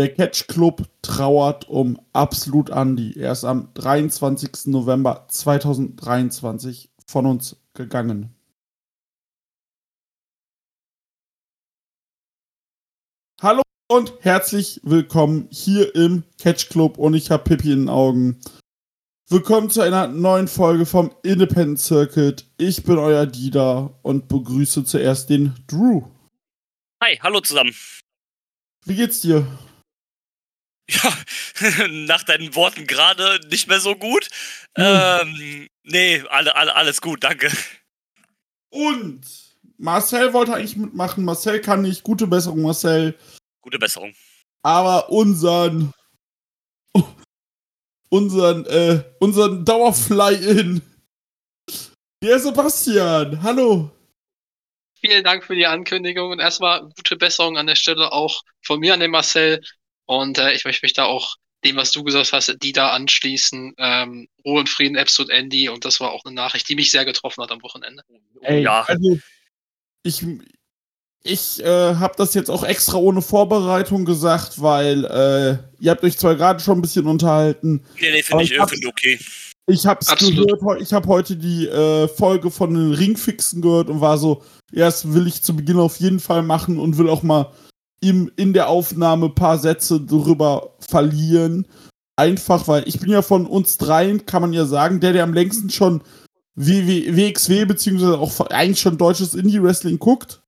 Der Catch Club trauert um Absolut Andy. Er ist am 23. November 2023 von uns gegangen. Hallo und herzlich willkommen hier im Catch Club und ich habe Pippi in den Augen. Willkommen zu einer neuen Folge vom Independent Circuit. Ich bin euer Dieter und begrüße zuerst den Drew. Hi, hallo zusammen. Wie geht's dir? Ja, nach deinen Worten gerade nicht mehr so gut. Hm. Ähm, nee, alle, alle, alles gut, danke. Und Marcel wollte eigentlich mitmachen. Marcel kann nicht. Gute Besserung, Marcel. Gute Besserung. Aber unseren. Unseren, äh, unseren Dauerfly-In. Der Sebastian. Hallo. Vielen Dank für die Ankündigung und erstmal gute Besserung an der Stelle auch von mir an den Marcel. Und äh, ich möchte mich da auch dem, was du gesagt hast, die da anschließen. Ähm, Ruhe und Frieden, Absolute Andy. Und das war auch eine Nachricht, die mich sehr getroffen hat am Wochenende. Ey, ja. Also, ich, ich äh, habe das jetzt auch extra ohne Vorbereitung gesagt, weil äh, ihr habt euch zwar gerade schon ein bisschen unterhalten. Nee, nee, finde ich, ich find okay. Ich hab's Absolut. gehört, ich habe heute die äh, Folge von den Ringfixen gehört und war so, ja, das will ich zu Beginn auf jeden Fall machen und will auch mal im, in der Aufnahme ein paar Sätze darüber verlieren. Einfach, weil ich bin ja von uns dreien, kann man ja sagen, der, der am längsten schon WXW, beziehungsweise auch eigentlich schon deutsches Indie-Wrestling guckt.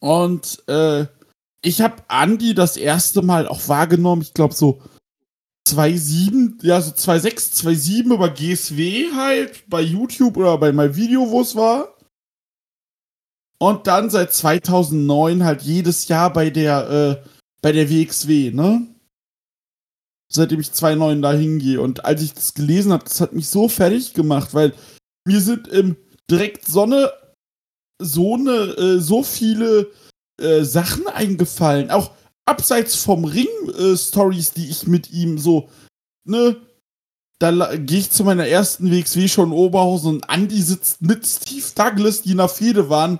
Und äh, ich habe Andy das erste Mal auch wahrgenommen, ich glaube so 2.7, ja, so 2.6, 2.7 über GSW halt, bei YouTube oder bei meinem Video, wo es war. Und dann seit 2009 halt jedes Jahr bei der, äh, bei der WXW, ne? Seitdem ich 2009 da hingehe. Und als ich das gelesen habe, das hat mich so fertig gemacht, weil mir sind im direkt Sonne so eine, äh, so viele äh, Sachen eingefallen. Auch abseits vom Ring-Stories, äh, die ich mit ihm so, ne, da gehe ich zu meiner ersten WXW schon in Oberhausen und Andy sitzt mit Steve Douglas, die in der Fehde waren,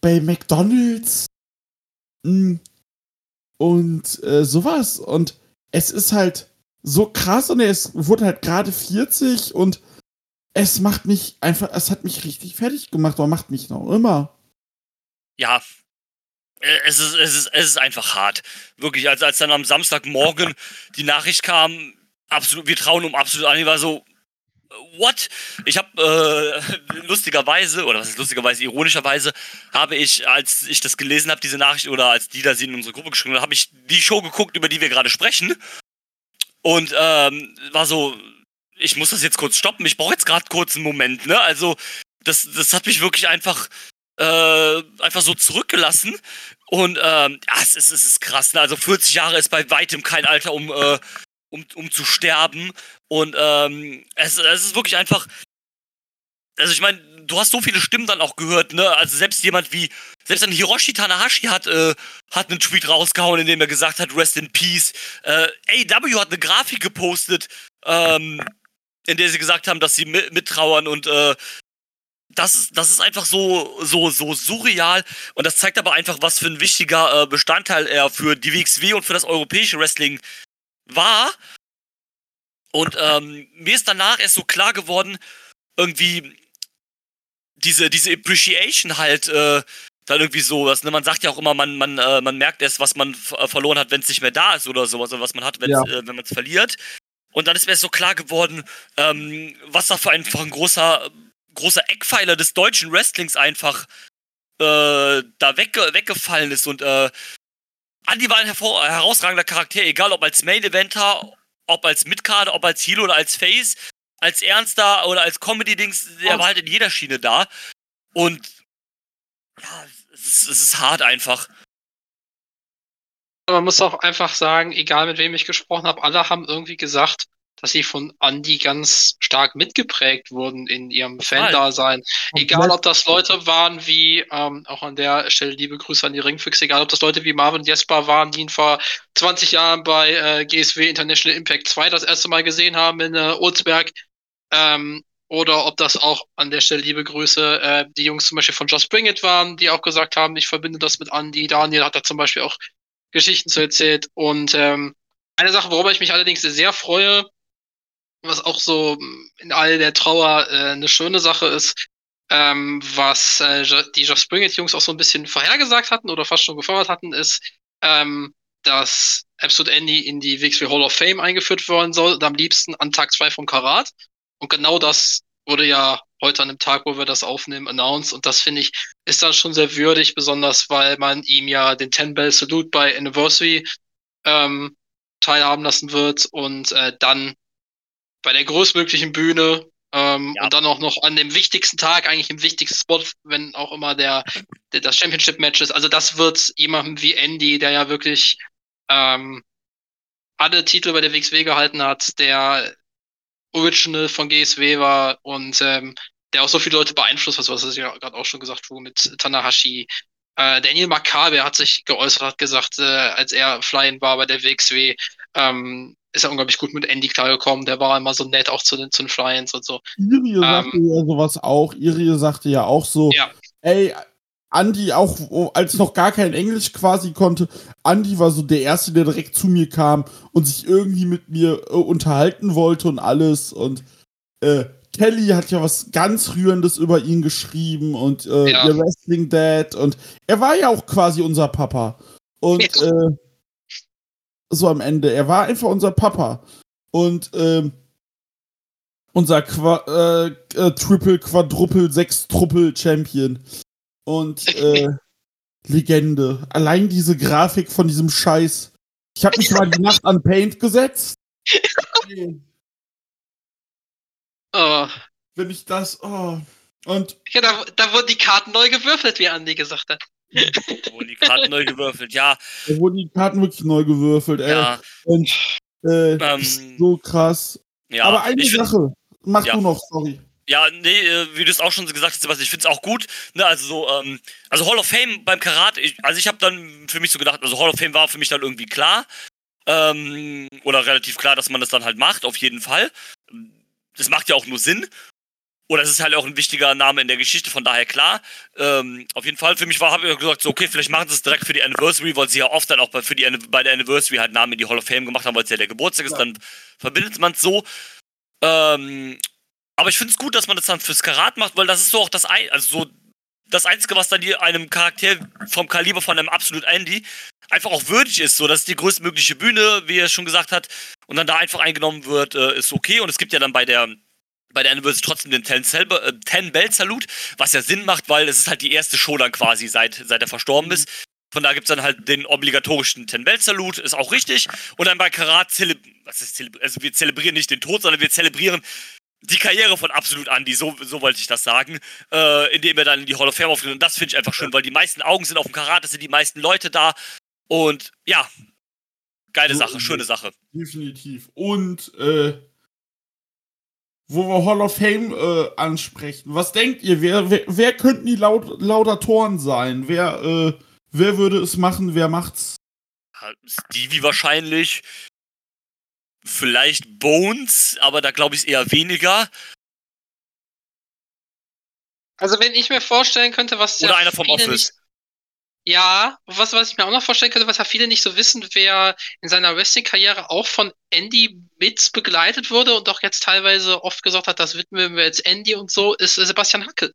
bei McDonalds hm. und äh, sowas. Und es ist halt so krass und ist, wurde halt gerade 40 und es macht mich einfach, es hat mich richtig fertig gemacht, aber macht mich noch immer. Ja, äh, es ist, es ist, es ist einfach hart. Wirklich, als, als dann am Samstagmorgen die Nachricht kam, absolut, wir trauen um absolut an, ich war so, what? Ich habe äh, lustigerweise, oder was ist lustigerweise, ironischerweise, habe ich, als ich das gelesen habe, diese Nachricht, oder als die da sie in unsere Gruppe geschrieben hat, habe ich die Show geguckt, über die wir gerade sprechen. Und ähm, war so, ich muss das jetzt kurz stoppen, ich brauche jetzt gerade kurz einen Moment, ne? Also, das, das hat mich wirklich einfach, äh, einfach so zurückgelassen. Und ähm, ja, es ist, es ist krass. Ne? Also 40 Jahre ist bei weitem kein Alter, um, äh, um, um zu sterben. Und ähm, es, es ist wirklich einfach. Also ich meine, du hast so viele Stimmen dann auch gehört, ne? Also selbst jemand wie, selbst ein Hiroshi Tanahashi hat, äh, hat einen Tweet rausgehauen, in dem er gesagt hat, Rest in Peace. Äh, AW hat eine Grafik gepostet, ähm, in der sie gesagt haben, dass sie mit, mittrauern und äh, das, das ist einfach so, so, so surreal und das zeigt aber einfach, was für ein wichtiger äh, Bestandteil er für die WXW und für das europäische Wrestling war. Und ähm, mir ist danach erst so klar geworden, irgendwie diese, diese Appreciation halt äh, dann irgendwie so, dass, ne, man sagt ja auch immer, man, man, äh, man merkt erst, was man äh, verloren hat, wenn es nicht mehr da ist oder sowas, oder was man hat, ja. äh, wenn man es verliert. Und dann ist mir erst so klar geworden, ähm, was da für ein, für ein großer, großer Eckpfeiler des deutschen Wrestlings einfach äh, da wegge weggefallen ist. Und äh, Andy war ein herausragender Charakter, egal ob als Main Eventer, ob als Midcard, ob als Heel oder als Face, als Ernster oder als Comedy-Dings, der oh. war halt in jeder Schiene da. Und ja, es ist, es ist hart einfach. Man muss auch einfach sagen, egal mit wem ich gesprochen habe, alle haben irgendwie gesagt, dass sie von Andy ganz stark mitgeprägt wurden in ihrem Fan-Dasein. Egal, ob das Leute waren wie, ähm, auch an der Stelle liebe Grüße an die Ringfix, egal, ob das Leute wie Marvin Jesper waren, die ihn vor 20 Jahren bei äh, GSW International Impact 2 das erste Mal gesehen haben in äh, Olsberg, ähm, oder ob das auch an der Stelle liebe Grüße äh, die Jungs zum Beispiel von Just Bring It waren, die auch gesagt haben, ich verbinde das mit Andy. Daniel hat da zum Beispiel auch Geschichten zu erzählt. Und ähm, eine Sache, worüber ich mich allerdings sehr freue, was auch so in all der Trauer äh, eine schöne Sache ist, ähm, was äh, die Jeff Springett-Jungs auch so ein bisschen vorhergesagt hatten oder fast schon gefordert hatten, ist, ähm, dass Absolute Andy in die WXW Hall of Fame eingeführt worden soll und am liebsten an Tag 2 vom Karat. Und genau das wurde ja heute an dem Tag, wo wir das aufnehmen, announced. Und das finde ich, ist dann schon sehr würdig, besonders weil man ihm ja den 10 Bell Salute bei Anniversary ähm, teilhaben lassen wird und äh, dann bei der größtmöglichen Bühne ähm, ja. und dann auch noch an dem wichtigsten Tag, eigentlich im wichtigsten Spot, wenn auch immer der, der das Championship-Match ist. Also das wird jemandem wie Andy, der ja wirklich ähm, alle Titel bei der WXW gehalten hat, der Original von GSW war und ähm, der auch so viele Leute beeinflusst hat, was es ja gerade auch schon gesagt wurde mit Tanahashi. Äh, Daniel Makabe hat sich geäußert, hat gesagt, äh, als er Flyen war bei der WXW, ähm, ist er unglaublich gut mit Andy klargekommen. Der war immer so nett auch zu den, zu den Flyers und so. Irie ähm, sagte ja sowas auch. Irie sagte ja auch so, ja. ey, Andy auch, als noch gar kein Englisch quasi konnte, Andy war so der Erste, der direkt zu mir kam und sich irgendwie mit mir äh, unterhalten wollte und alles. Und äh, Kelly hat ja was ganz Rührendes über ihn geschrieben und äh, ja. Wrestling Dad und er war ja auch quasi unser Papa. Und ja. äh, so am Ende, er war einfach unser Papa. Und ähm, unser Qua äh, äh, Triple, Quadruple, Sechstruppel Champion. Und äh, Legende. Allein diese Grafik von diesem Scheiß. Ich habe mich mal die Nacht an Paint gesetzt. Oh. Wenn ich das. Oh. Und. Ja, da, da wurden die Karten neu gewürfelt, wie Andi gesagt hat. Wurden die Karten neu gewürfelt, ja. Da wurden die Karten wirklich neu gewürfelt, ey. Ja. Und, äh, ähm, so krass. Ja, Aber eine Sache. Mach ja. du noch, sorry. Ja, nee, äh, wie du es auch schon gesagt hast, Sebastian, ich finde es auch gut. Ne, also so, ähm, also Hall of Fame beim Karat, ich, also ich habe dann für mich so gedacht, also Hall of Fame war für mich dann irgendwie klar. Ähm, oder relativ klar, dass man das dann halt macht, auf jeden Fall. Das macht ja auch nur Sinn. Oder es ist halt auch ein wichtiger Name in der Geschichte, von daher klar. Ähm, auf jeden Fall, für mich war, habe ich gesagt, so, okay, vielleicht machen sie es direkt für die Anniversary, weil sie ja oft dann auch bei, für die, bei der Anniversary halt Namen in die Hall of Fame gemacht haben, weil es ja der Geburtstag ist, ja. dann verbindet man es so. Ähm, aber ich finde es gut, dass man das dann fürs Karat macht, weil das ist so auch das, ein, also so das Einzige, was dann einem Charakter vom Kaliber von einem Absolut Andy einfach auch würdig ist. So, das ist die größtmögliche Bühne, wie er schon gesagt hat, und dann da einfach eingenommen wird, äh, ist okay. Und es gibt ja dann bei der bei der Anniversary trotzdem den Ten, äh, Ten Bell Salut, was ja Sinn macht, weil es ist halt die erste Show dann quasi, seit, seit er verstorben ist. Von da gibt es dann halt den obligatorischen Ten Bell Salut, ist auch richtig. Und dann bei Karat, ist also wir zelebrieren nicht den Tod, sondern wir zelebrieren die Karriere von Absolut Andy, so, so wollte ich das sagen, äh, indem er dann in die Hall of Fame auftritt. Und das finde ich einfach schön, weil die meisten Augen sind auf dem Karat, es sind die meisten Leute da. Und ja, geile Sache, schöne Sache. Definitiv. Und äh, wo wir Hall of Fame äh, ansprechen, was denkt ihr, wer, wer, wer könnten die Laud Laudatoren sein? Wer, äh, wer würde es machen, wer macht's? Stevie wahrscheinlich. Vielleicht Bones, aber da glaube ich es eher weniger. Also wenn ich mir vorstellen könnte, was Oder ja einer vom Office. Nicht, ja, was, was ich mir auch noch vorstellen könnte, was ja viele nicht so wissen, wer in seiner Wrestling-Karriere auch von Andy mit begleitet wurde und auch jetzt teilweise oft gesagt hat, das widmen wir jetzt Andy und so, ist Sebastian Hackel.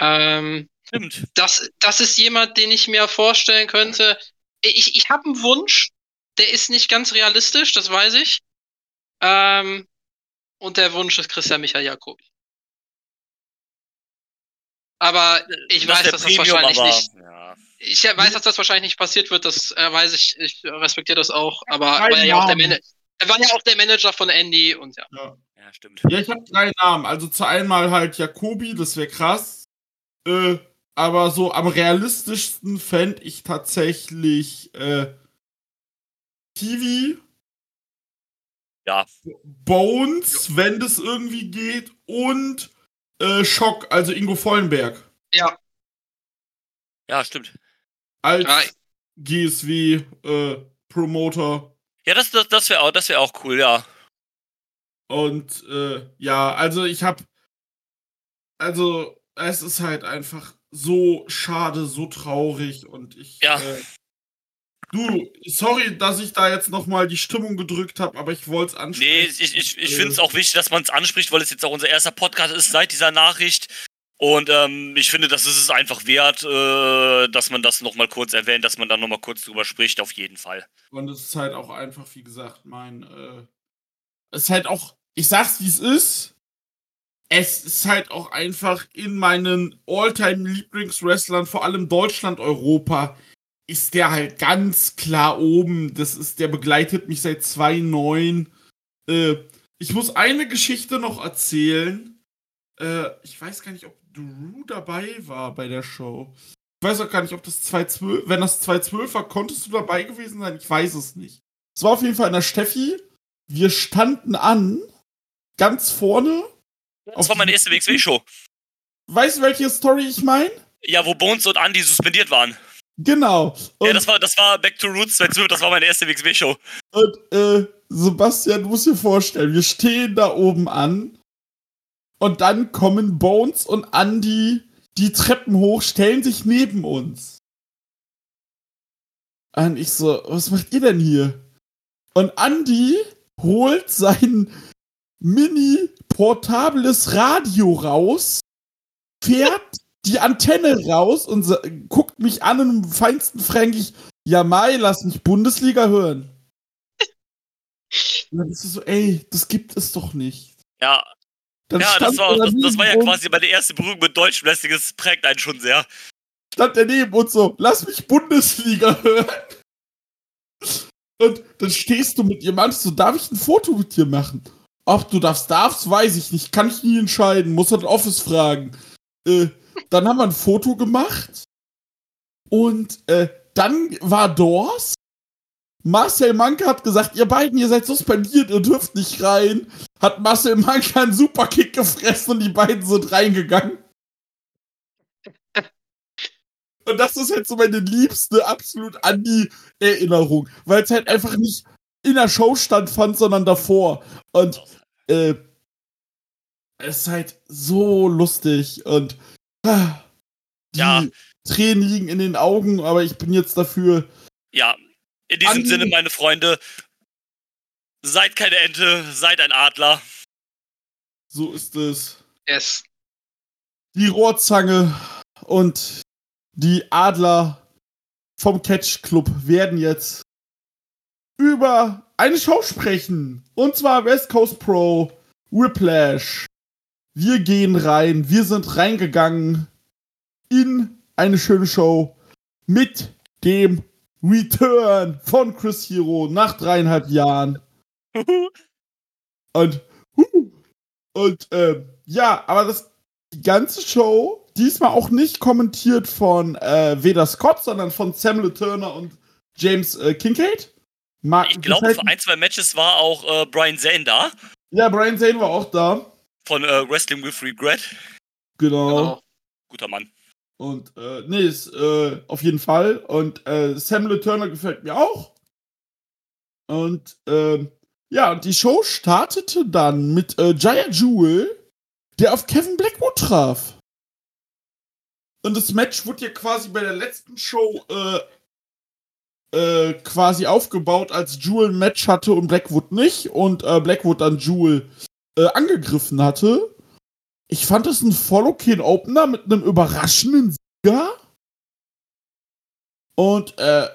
Ähm, Stimmt. Das, das ist jemand, den ich mir vorstellen könnte. Ich, ich habe einen Wunsch, der ist nicht ganz realistisch, das weiß ich. Ähm, und der Wunsch ist Christian Michael Jakobi. Aber ich das weiß, dass Premium, das wahrscheinlich aber, nicht. Ja. Ich weiß, dass das wahrscheinlich nicht passiert wird, das äh, weiß ich, ich respektiere das auch, aber war ja auch der er war ja auch der Manager von Andy und ja. Ja, ja stimmt. Ja, ich habe drei Namen. Also zu einmal halt Jakobi, das wäre krass. Äh, aber so am realistischsten fände ich tatsächlich äh, Kiwi. Ja. Bones, ja. wenn das irgendwie geht. Und äh, Schock, also Ingo Vollenberg. Ja. Ja, stimmt. Als ja. GSW äh, Promoter. Ja, das, das, das wäre auch, wär auch cool, ja. Und äh, ja, also ich hab. Also, es ist halt einfach so schade, so traurig und ich. Ja. Äh, Du, sorry, dass ich da jetzt nochmal die Stimmung gedrückt habe, aber ich wollte es ansprechen. Nee, ich, ich, ich finde es auch wichtig, dass man es anspricht, weil es jetzt auch unser erster Podcast ist seit dieser Nachricht. Und ähm, ich finde, das ist es einfach wert, äh, dass man das nochmal kurz erwähnt, dass man da nochmal kurz drüber spricht, auf jeden Fall. Und es ist halt auch einfach, wie gesagt, mein. Äh, es ist halt auch, ich sag's wie es ist. Es ist halt auch einfach in meinen All-Time-Lieblingswrestlern, vor allem Deutschland, Europa, ist der halt ganz klar oben. Das ist, der begleitet mich seit 2009. Äh, ich muss eine Geschichte noch erzählen. Äh, ich weiß gar nicht, ob Drew dabei war bei der Show. Ich weiß auch gar nicht, ob das 212, wenn das 212 war, konntest du dabei gewesen sein? Ich weiß es nicht. Es war auf jeden Fall in der Steffi. Wir standen an, ganz vorne. Das war meine erste WXW-Show. Weißt du, welche Story ich meine? Ja, wo Bones und Andy suspendiert waren. Genau. Und ja, das war, das war Back to Roots 212, das war meine erste WXW-Show. Und äh, Sebastian, du musst dir vorstellen, wir stehen da oben an und dann kommen Bones und Andy die Treppen hoch, stellen sich neben uns. Und ich so, was macht ihr denn hier? Und Andy holt sein mini portables Radio raus, fährt die Antenne raus und guckt mich an und im feinsten Fränkisch, ja Mai, lass mich Bundesliga hören. Und dann ist es so, ey, das gibt es doch nicht. Ja. Dann ja, das war, das, das war ja quasi meine erste Berührung mit Deutschem Wrestling, das prägt einen schon sehr. Stand daneben und so, lass mich Bundesliga hören. Und dann stehst du mit ihr, meinst du, darf ich ein Foto mit dir machen? Ob du das darfst, weiß ich nicht. Kann ich nie entscheiden. Muss halt Office fragen. Äh, dann haben wir ein Foto gemacht. Und äh, dann war Dors. Marcel Manke hat gesagt, ihr beiden, ihr seid suspendiert, ihr dürft nicht rein. Hat Marcel Manke einen Superkick gefressen und die beiden sind reingegangen. Und das ist halt so meine liebste, absolut an die Erinnerung. Weil es halt einfach nicht in der Show stattfand, sondern davor. Und äh, es ist halt so lustig und die ja. Tränen liegen in den Augen, aber ich bin jetzt dafür. Ja, in diesem Sinne, meine Freunde, seid keine Ente, seid ein Adler. So ist es. Yes. Die Rohrzange und die Adler vom Catch Club werden jetzt über eine Show sprechen. Und zwar West Coast Pro Whiplash. Wir gehen rein. Wir sind reingegangen in eine schöne Show mit dem Return von Chris Hero nach dreieinhalb Jahren. und und äh, ja, aber das die ganze Show diesmal auch nicht kommentiert von äh, Veda Scott, sondern von Samuel Turner und James äh, Kincaid. Mag ich glaube, für ein, zwei Matches war auch äh, Brian Zane da. Ja, Brian Zane war auch da. Von äh, Wrestling with Regret. Genau. genau. Guter Mann. Und, äh, nee, ist, äh, auf jeden Fall. Und äh, Samuel Turner gefällt mir auch. Und, äh, ja, und die Show startete dann mit äh, Jaya Jewel, der auf Kevin Blackwood traf. Und das Match wurde ja quasi bei der letzten Show äh, äh, quasi aufgebaut, als Jewel ein Match hatte und Blackwood nicht und äh, Blackwood dann Jewel äh, angegriffen hatte. Ich fand es ein voll okayen Opener mit einem überraschenden Sieger. Und äh,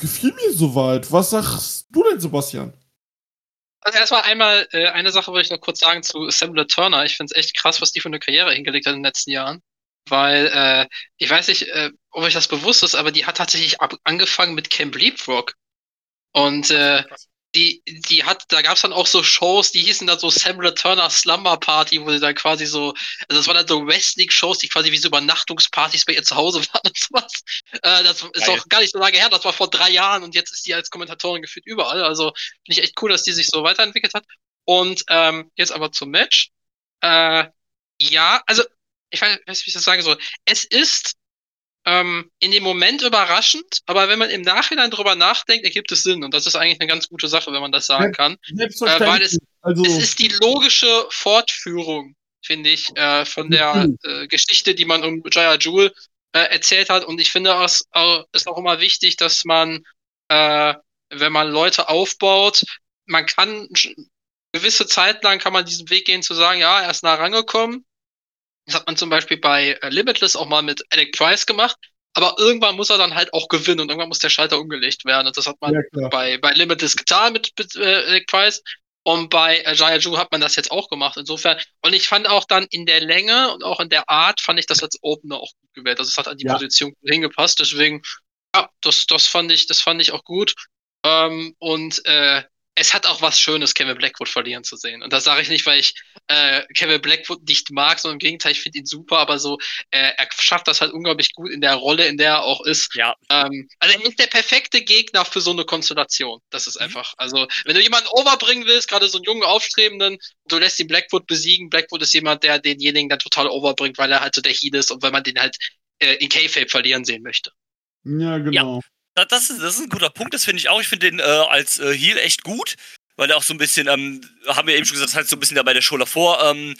gefiel mir soweit. Was sagst du denn, Sebastian? Also erstmal einmal äh, eine Sache würde ich noch kurz sagen zu Assembler Turner. Ich finde es echt krass, was die für eine Karriere hingelegt hat in den letzten Jahren weil äh, ich weiß nicht, äh, ob euch das bewusst ist, aber die hat tatsächlich ab angefangen mit Camp Leapfrog. Und äh, die, die hat, da gab's dann auch so Shows, die hießen dann so Samuel Turner Slumber Party, wo sie dann quasi so, also das waren dann so Wrestling-Shows, die quasi wie so Übernachtungspartys bei ihr zu Hause waren und sowas. Äh, das ist Geil. auch gar nicht so lange her, das war vor drei Jahren und jetzt ist die als Kommentatorin gefühlt überall. Also finde ich echt cool, dass die sich so weiterentwickelt hat. Und ähm, jetzt aber zum Match. Äh, ja, also ich weiß, nicht, wie ich das sagen soll. Es ist ähm, in dem Moment überraschend, aber wenn man im Nachhinein drüber nachdenkt, ergibt es Sinn. Und das ist eigentlich eine ganz gute Sache, wenn man das sagen kann. Äh, weil es, also, es ist die logische Fortführung, finde ich, äh, von der äh, Geschichte, die man um Jaya Jewel äh, erzählt hat. Und ich finde, es ist auch immer wichtig, dass man, äh, wenn man Leute aufbaut, man kann gewisse Zeit lang kann man diesen Weg gehen zu sagen, ja, er ist nah rangekommen. Das hat man zum Beispiel bei äh, Limitless auch mal mit Alec Price gemacht. Aber irgendwann muss er dann halt auch gewinnen und irgendwann muss der Schalter umgelegt werden. Und das hat man ja, bei, bei Limitless getan mit, mit äh, Alec Price. Und bei äh, Jaya Ju hat man das jetzt auch gemacht. Insofern, und ich fand auch dann in der Länge und auch in der Art, fand ich das als Opener auch gut gewählt. Also es hat an die ja. Position hingepasst. Deswegen, ja, das, das fand ich, das fand ich auch gut. Ähm, und äh, es hat auch was Schönes, Kevin Blackwood verlieren zu sehen. Und das sage ich nicht, weil ich äh, Kevin Blackwood nicht mag, sondern im Gegenteil, ich finde ihn super, aber so, äh, er schafft das halt unglaublich gut in der Rolle, in der er auch ist. Ja. Ähm, also er ist der perfekte Gegner für so eine Konstellation. Das ist mhm. einfach. Also, wenn du jemanden overbringen willst, gerade so einen jungen Aufstrebenden, du lässt ihn Blackwood besiegen. Blackwood ist jemand, der denjenigen dann total overbringt, weil er halt so der Heal ist und weil man den halt äh, in K-Fape verlieren sehen möchte. Ja, genau. Ja. Das ist, das ist ein guter Punkt, das finde ich auch. Ich finde den äh, als äh, Heal echt gut, weil er auch so ein bisschen, ähm, haben wir eben schon gesagt, halt so ein bisschen da bei der Show davor ähm,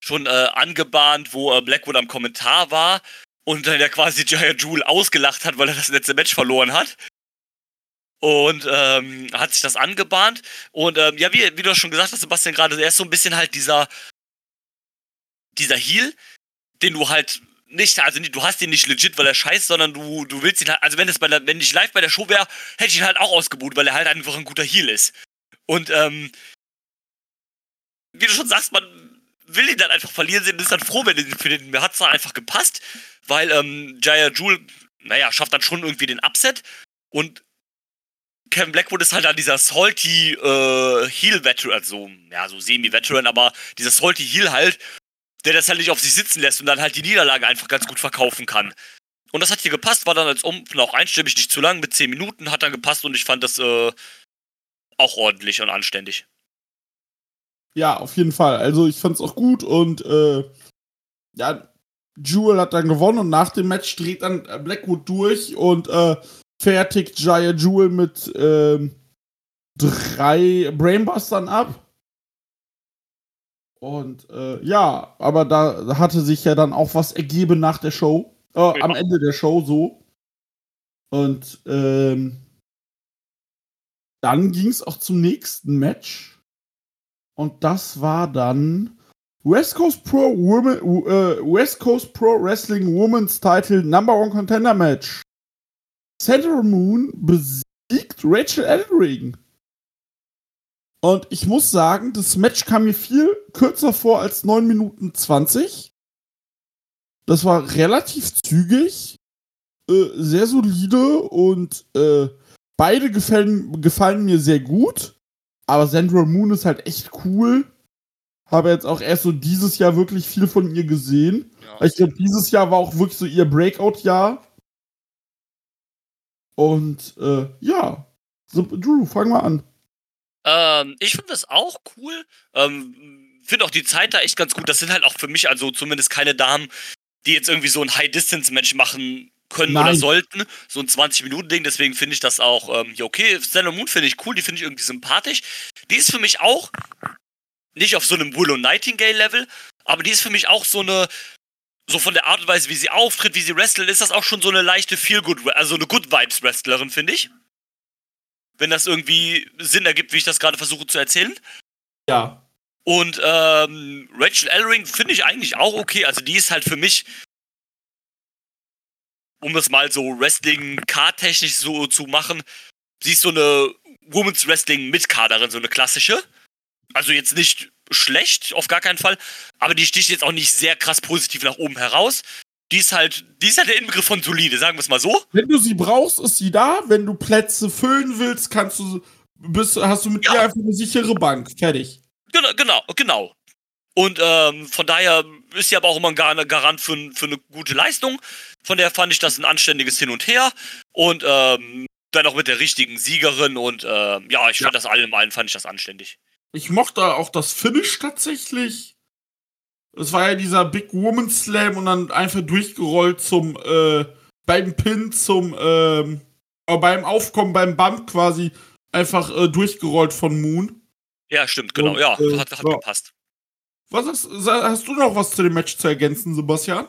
schon äh, angebahnt, wo äh, Blackwood am Kommentar war und dann ja quasi Jaya Jewel ausgelacht hat, weil er das letzte Match verloren hat. Und ähm, hat sich das angebahnt. Und ähm, ja, wie, wie du schon gesagt hast, Sebastian, gerade, er ist so ein bisschen halt dieser, dieser Heal, den du halt nicht, also du hast ihn nicht legit, weil er scheißt, sondern du, du willst ihn halt, also wenn es bei der, wenn ich live bei der Show wäre, hätte ich ihn halt auch ausgebucht, weil er halt einfach ein guter Heal ist. Und ähm, wie du schon sagst, man will ihn dann einfach verlieren sehen und ist dann froh, wenn den, für den mir hat es dann einfach gepasst, weil ähm, Jaya Jewel, naja, schafft dann schon irgendwie den Upset und Kevin Blackwood ist halt dann dieser salty äh, Heal-Veteran, also ja, so semi-Veteran, aber dieser salty Heal halt der das halt nicht auf sich sitzen lässt und dann halt die Niederlage einfach ganz gut verkaufen kann. Und das hat hier gepasst, war dann als Umfen auch einstimmig, nicht zu lang, mit 10 Minuten hat dann gepasst und ich fand das äh, auch ordentlich und anständig. Ja, auf jeden Fall. Also ich fand es auch gut und äh, ja, Jewel hat dann gewonnen und nach dem Match dreht dann Blackwood durch und äh, fertigt Jaya Jewel mit äh, drei Brainbustern ab. Und äh, ja, aber da hatte sich ja dann auch was ergeben nach der Show. Äh, ja. Am Ende der Show so. Und ähm, dann ging es auch zum nächsten Match. Und das war dann West Coast Pro Women, äh, West Coast Pro Wrestling Women's Title Number One Contender Match. Central Moon besiegt Rachel Ellering. Und ich muss sagen, das Match kam mir viel kürzer vor als 9 Minuten 20. Das war relativ zügig, äh, sehr solide und äh, beide gefallen, gefallen mir sehr gut. Aber Central Moon ist halt echt cool. Habe jetzt auch erst so dieses Jahr wirklich viel von ihr gesehen. Ja. Ich glaube, dieses Jahr war auch wirklich so ihr Breakout-Jahr. Und äh, ja, so, Drew, fang mal an. Ähm, ich finde das auch cool. Ähm, finde auch die Zeit da echt ganz gut. Das sind halt auch für mich also zumindest keine Damen, die jetzt irgendwie so ein High-Distance-Match machen können Nein. oder sollten. So ein 20-Minuten-Ding. Deswegen finde ich das auch ähm, okay. Sailor Moon finde ich cool. Die finde ich irgendwie sympathisch. Die ist für mich auch nicht auf so einem Willow Nightingale-Level, aber die ist für mich auch so eine so von der Art und Weise, wie sie auftritt, wie sie wrestelt, ist das auch schon so eine leichte Feel-Good, also eine Good-Vibes-Wrestlerin, finde ich wenn das irgendwie Sinn ergibt, wie ich das gerade versuche zu erzählen. Ja. Und ähm, Rachel Ellering finde ich eigentlich auch okay. Also die ist halt für mich, um das mal so Wrestling-Card-technisch so zu machen, sie ist so eine Women's Wrestling-Mitkaderin, so eine klassische. Also jetzt nicht schlecht, auf gar keinen Fall. Aber die sticht jetzt auch nicht sehr krass positiv nach oben heraus die ist halt, die ist halt der Inbegriff von solide, sagen wir es mal so. Wenn du sie brauchst, ist sie da. Wenn du Plätze füllen willst, kannst du, bist, hast du mit ja. ihr einfach eine sichere Bank. Fertig. Genau, genau, genau. Und ähm, von daher ist sie aber auch immer ein Garant für, für eine gute Leistung. Von daher fand ich das ein anständiges Hin und Her. Und ähm, dann auch mit der richtigen Siegerin. Und ähm, ja, ich fand ja. das allem allen fand ich das anständig. Ich mochte auch das Finish tatsächlich. Das war ja dieser Big Woman Slam und dann einfach durchgerollt zum, äh, beim Pin zum, ähm, beim Aufkommen, beim Bump quasi einfach äh, durchgerollt von Moon. Ja, stimmt, genau. Und, ja, äh, hat, hat ja. gepasst. Was hast, hast du noch was zu dem Match zu ergänzen, Sebastian?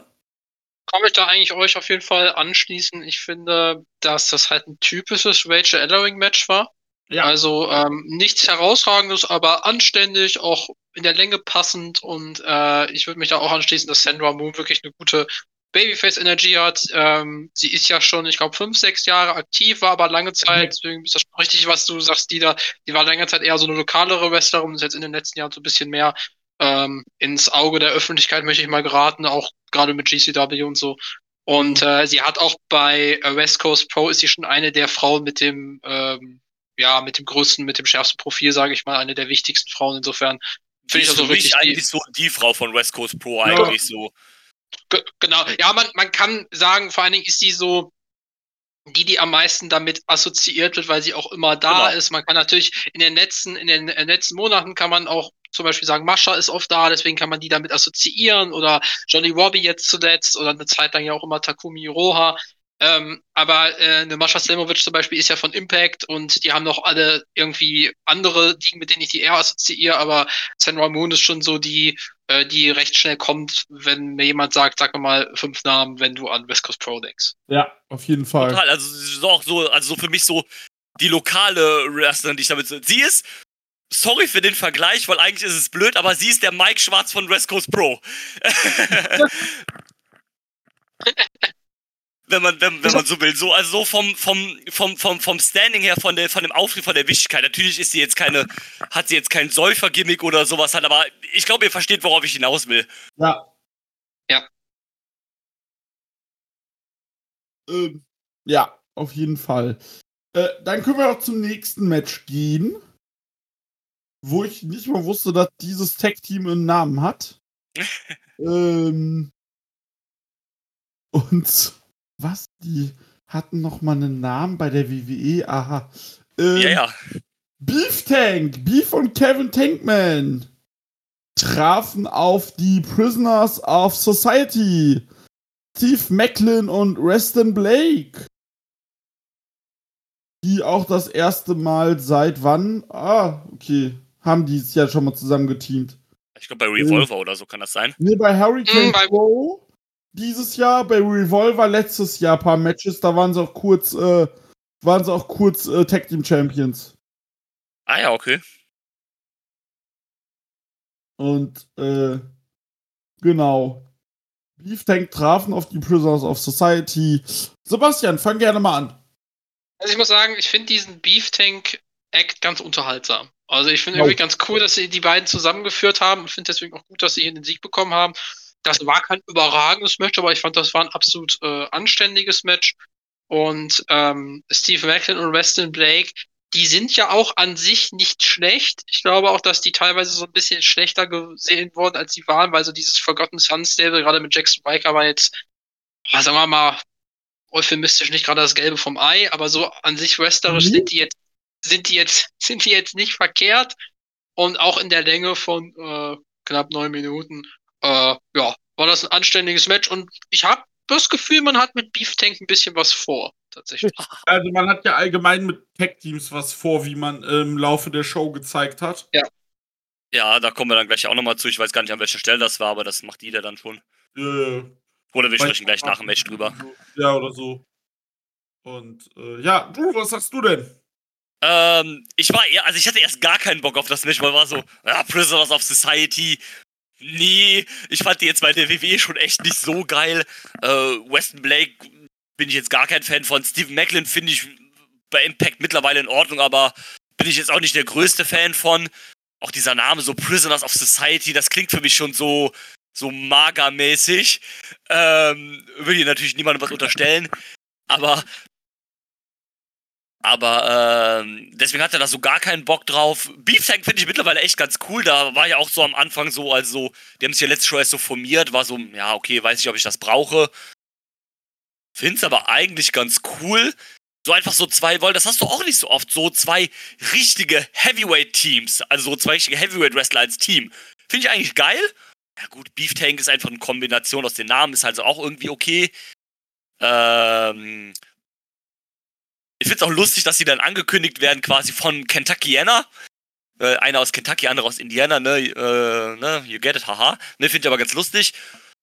kann mich da eigentlich euch auf jeden Fall anschließen. Ich finde, dass das halt ein typisches Rachel Ellering-Match war. Ja. Also ähm, nichts herausragendes, aber anständig, auch in der Länge passend und äh, ich würde mich da auch anschließen, dass Sandra Moon wirklich eine gute Babyface-Energie hat. Ähm, sie ist ja schon, ich glaube, fünf, sechs Jahre aktiv, war aber lange Zeit, deswegen ist das schon richtig, was du sagst, die da, die war lange Zeit eher so eine lokalere Wrestlerin und ist jetzt in den letzten Jahren so ein bisschen mehr ähm, ins Auge der Öffentlichkeit, möchte ich mal geraten, auch gerade mit GCW und so. Und äh, sie hat auch bei äh, West Coast Pro ist sie schon eine der Frauen mit dem, ähm, ja, mit dem größten, mit dem schärfsten Profil, sage ich mal, eine der wichtigsten Frauen. Insofern finde ich das so richtig. eigentlich so die Frau von West Coast Pro eigentlich ja. so. G genau, ja, man, man kann sagen, vor allen Dingen ist sie so die, die am meisten damit assoziiert wird, weil sie auch immer da genau. ist. Man kann natürlich in den letzten, in den letzten Monaten kann man auch zum Beispiel sagen, Mascha ist oft da, deswegen kann man die damit assoziieren oder Johnny Robbie jetzt zuletzt oder eine Zeit lang ja auch immer Takumi Roha. Ähm, aber äh, eine Mascha Selmovic zum Beispiel ist ja von Impact und die haben noch alle irgendwie andere, die, mit denen ich die eher assoziiere, aber San Ramon ist schon so die, äh, die recht schnell kommt, wenn mir jemand sagt, sag mal fünf Namen, wenn du an West Coast Pro denkst. Ja, auf jeden Fall. Total, also so auch so, also so für mich so die lokale Wrestlerin, die ich damit so. Sie ist sorry für den Vergleich, weil eigentlich ist es blöd, aber sie ist der Mike Schwarz von West Coast Pro. wenn man, wenn, wenn man so will. So, also so vom, vom, vom, vom, vom Standing her, von, der, von dem Auftritt, von der Wichtigkeit. Natürlich ist sie jetzt keine, hat sie jetzt kein Säufergimmick oder sowas hat, aber ich glaube, ihr versteht, worauf ich hinaus will. Ja. Ja. Ähm, ja, auf jeden Fall. Äh, dann können wir auch zum nächsten Match gehen wo ich nicht mal wusste, dass dieses Tag-Team einen Namen hat. ähm, und was? Die hatten noch mal einen Namen bei der WWE? Aha. Ähm, ja, ja. Beef Tank, Beef und Kevin Tankman trafen auf die Prisoners of Society. Steve Macklin und Reston Blake. Die auch das erste Mal seit wann? Ah, okay haben die es ja schon mal zusammen geteamt. Ich glaube, bei Revolver äh, oder so kann das sein. Nee, bei Hurricane mhm, Pro dieses Jahr, bei Revolver letztes Jahr ein paar Matches, da waren sie auch kurz, äh, waren sie auch kurz äh, Tag Team Champions. Ah ja, okay. Und, äh, genau. Beef Tank trafen auf die Prisoners of Society. Sebastian, fang gerne mal an. Also ich muss sagen, ich finde diesen Beef Tank Act ganz unterhaltsam. Also ich finde oh. irgendwie ganz cool, dass sie die beiden zusammengeführt haben und finde deswegen auch gut, dass sie hier den Sieg bekommen haben. Das war kein überragendes Match, aber ich fand, das war ein absolut äh, anständiges Match. Und ähm, Steve Macklin und Weston Blake, die sind ja auch an sich nicht schlecht. Ich glaube auch, dass die teilweise so ein bisschen schlechter gesehen wurden, als sie waren, weil so dieses Forgotten Sons Stable, gerade mit Jackson Riker, war jetzt, sagen wir mal, euphemistisch nicht gerade das Gelbe vom Ei, aber so an sich wrestlerisch mhm. sind die jetzt sind die jetzt, sind die jetzt nicht verkehrt. Und auch in der Länge von äh, knapp neun Minuten, äh, ja, war das ein anständiges Match. Und ich habe das Gefühl, man hat mit Beef Tank ein bisschen was vor, tatsächlich. Also man hat ja allgemein mit Tech-Teams was vor, wie man im Laufe der Show gezeigt hat. Ja. Ja, da kommen wir dann gleich auch nochmal zu. Ich weiß gar nicht, an welcher Stelle das war, aber das macht jeder dann schon. Äh, oder wir sprechen gleich nach dem Match drüber. Ja, oder so. Und äh, ja, du, was sagst du denn? Ähm, ich war eher, also ich hatte erst gar keinen Bock auf das Match, weil war so, ja, Prisoners of Society. Nee, ich fand die jetzt bei der WWE schon echt nicht so geil. Äh, Weston Blake bin ich jetzt gar kein Fan von. Steve Macklin finde ich bei Impact mittlerweile in Ordnung, aber bin ich jetzt auch nicht der größte Fan von. Auch dieser Name, so Prisoners of Society, das klingt für mich schon so, so magermäßig. Ähm, will hier natürlich niemandem was unterstellen. Aber aber ähm, deswegen hat er da so gar keinen Bock drauf. Beef Tank finde ich mittlerweile echt ganz cool. Da war ja auch so am Anfang so, also, die haben sich ja letztes Show erst so formiert, war so, ja, okay, weiß nicht, ob ich das brauche. Find's aber eigentlich ganz cool. So einfach so zwei, weil das hast du auch nicht so oft, so zwei richtige Heavyweight-Teams, also so zwei richtige Heavyweight-Wrestler als Team. Finde ich eigentlich geil. Ja gut, Beef Tank ist einfach eine Kombination aus den Namen, ist also auch irgendwie okay. Ähm, ich finde es auch lustig, dass sie dann angekündigt werden quasi von Kentuckiana. Äh, einer aus Kentucky, andere aus Indiana, ne, äh, ne, you get it, haha. Ne, finde ich aber ganz lustig.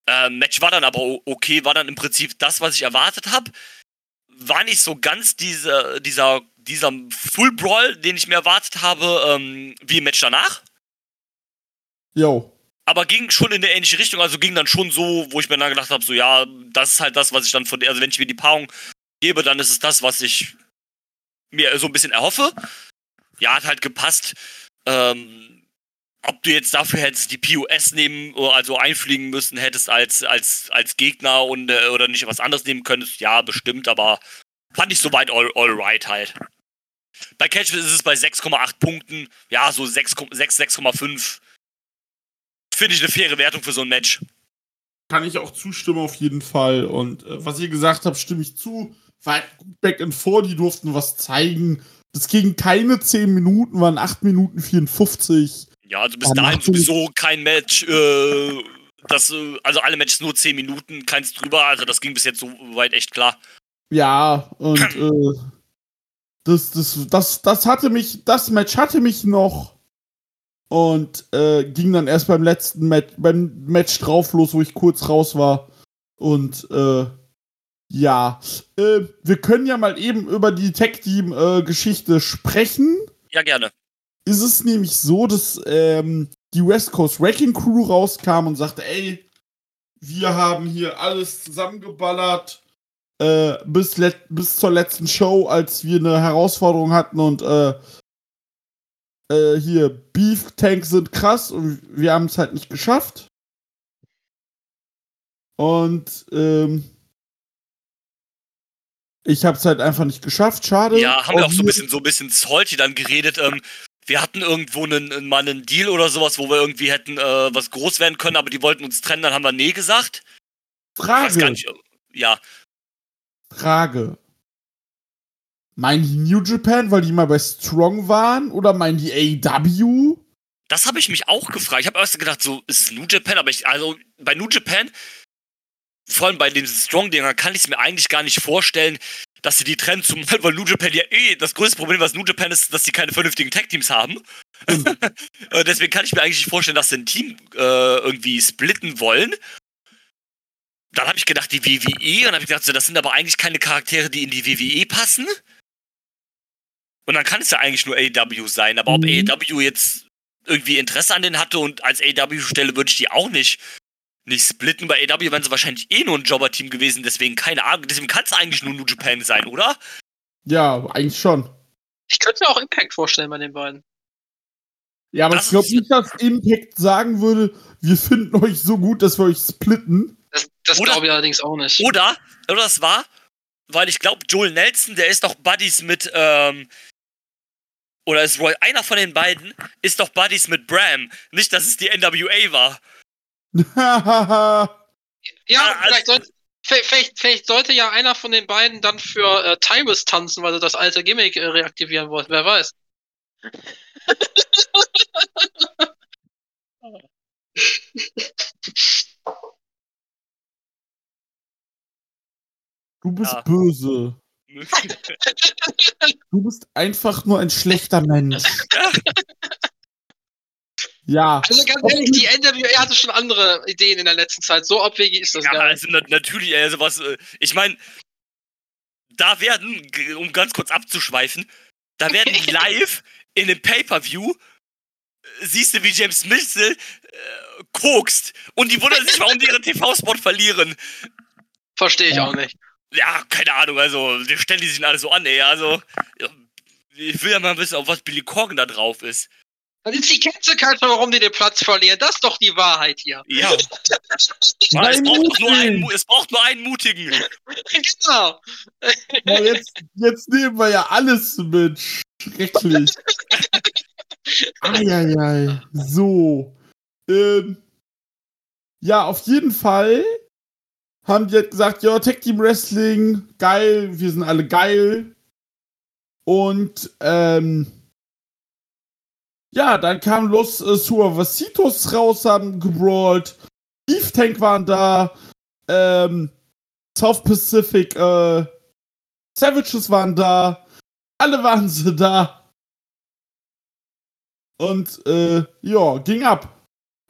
Äh, Match war dann aber okay, war dann im Prinzip das, was ich erwartet habe. War nicht so ganz diese, dieser, dieser Full Brawl, den ich mir erwartet habe, ähm, wie im Match danach. Jo. Aber ging schon in eine ähnliche Richtung, also ging dann schon so, wo ich mir dann gedacht habe, so ja, das ist halt das, was ich dann von der, also wenn ich mir die Paarung gebe, dann ist es das, was ich mir so ein bisschen erhoffe. Ja, hat halt gepasst. Ähm, ob du jetzt dafür hättest die POS nehmen, also einfliegen müssen hättest als, als, als Gegner und, äh, oder nicht was anderes nehmen könntest, ja, bestimmt, aber fand ich soweit all, all right halt. Bei Catch ist es bei 6,8 Punkten, ja, so 6,5. 6, Finde ich eine faire Wertung für so ein Match. Kann ich auch zustimmen, auf jeden Fall. Und äh, was ihr gesagt habt, stimme ich zu. War back and vor, die durften was zeigen. Das ging keine 10 Minuten, waren 8 Minuten 54. Ja, also bis dahin sowieso kein Match. Äh, das, äh, also alle Matches nur 10 Minuten, keins drüber. Also das ging bis jetzt so weit echt klar. Ja, und äh, das, das, das, das hatte mich, das Match hatte mich noch und äh, ging dann erst beim letzten Match, beim Match drauf los, wo ich kurz raus war. Und äh, ja, äh, wir können ja mal eben über die Tech-Team-Geschichte sprechen. Ja, gerne ist es nämlich so, dass ähm, die West Coast Wrecking Crew rauskam und sagte, ey, wir haben hier alles zusammengeballert äh, bis, bis zur letzten Show, als wir eine Herausforderung hatten und äh, äh, hier Beef Tanks sind krass und wir haben es halt nicht geschafft. Und ähm, ich habe es halt einfach nicht geschafft, schade. Ja, haben wir auch so ein bisschen so ein bisschen salty dann geredet. Ähm, wir hatten irgendwo einen, mal einen Deal oder sowas, wo wir irgendwie hätten äh, was groß werden können, aber die wollten uns trennen, dann haben wir nee gesagt. Frage. Nicht, ja. Frage. Meinen die New Japan, weil die mal bei Strong waren? Oder meinen die AEW? Das habe ich mich auch gefragt. Ich habe erst gedacht, so ist es New Japan, aber ich, also bei New Japan, vor allem bei dem Strong-Dinger, kann ich es mir eigentlich gar nicht vorstellen, dass sie die trennen, zumal weil New Japan ja eh das größte Problem, was New Japan ist, dass sie keine vernünftigen Tag-Teams haben. Mhm. Deswegen kann ich mir eigentlich nicht vorstellen, dass sie ein Team äh, irgendwie splitten wollen. Dann habe ich gedacht, die WWE, und dann habe ich gedacht, so, das sind aber eigentlich keine Charaktere, die in die WWE passen. Und dann kann es ja eigentlich nur AEW sein, aber ob mhm. AEW jetzt irgendwie Interesse an denen hatte und als AEW-Stelle würde ich die auch nicht nicht splitten. Bei AW wären sie wahrscheinlich eh nur ein Jobber-Team gewesen, deswegen keine Ahnung. Deswegen kann es eigentlich nur New Japan sein, oder? Ja, eigentlich schon. Ich könnte mir auch Impact vorstellen bei den beiden. Ja, aber das ich glaube nicht, dass Impact sagen würde, wir finden euch so gut, dass wir euch splitten. Das, das glaube ich allerdings auch nicht. Oder, oder das war, weil ich glaube, Joel Nelson, der ist doch Buddies mit, ähm, oder ist Roy, einer von den beiden ist doch Buddies mit Bram. Nicht, dass es die NWA war. ja, ja vielleicht, sollte, vielleicht, vielleicht, sollte ja einer von den beiden dann für äh, Timeless tanzen, weil sie das alte Gimmick äh, reaktivieren wollen. Wer weiß. Du bist ja. böse. du bist einfach nur ein schlechter Mensch. Ja. Also ganz ehrlich, die NWA hatte schon andere Ideen in der letzten Zeit. So abwegig ist das ja. Ja, also natürlich, also was, äh, ich meine, da werden, um ganz kurz abzuschweifen, da werden live in einem Pay-Per-View äh, siehst du, wie James Smith äh, kokst. Und die wundern sich, warum die ihren TV-Spot verlieren. Verstehe ich ja. auch nicht. Ja, keine Ahnung, also, die stellen die sich alle so an, ey. Also, ich will ja mal wissen, auf was Billy Corgan da drauf ist. Dann ist die Kätze kalt, warum die den Platz verlieren. Das ist doch die Wahrheit hier. Ja. es, braucht nur einen, es braucht nur einen mutigen. genau. Ja, jetzt, jetzt nehmen wir ja alles mit. Schrecklich. Eieiei. So. Ähm, ja, auf jeden Fall haben die halt gesagt, ja, Tech Team Wrestling, geil, wir sind alle geil. Und ähm, ja, dann kam Los äh, Suavecitos raus, haben gebrawlt. Beef Tank waren da. Ähm, South Pacific äh, Savages waren da. Alle waren sie da. Und äh, ja, ging ab.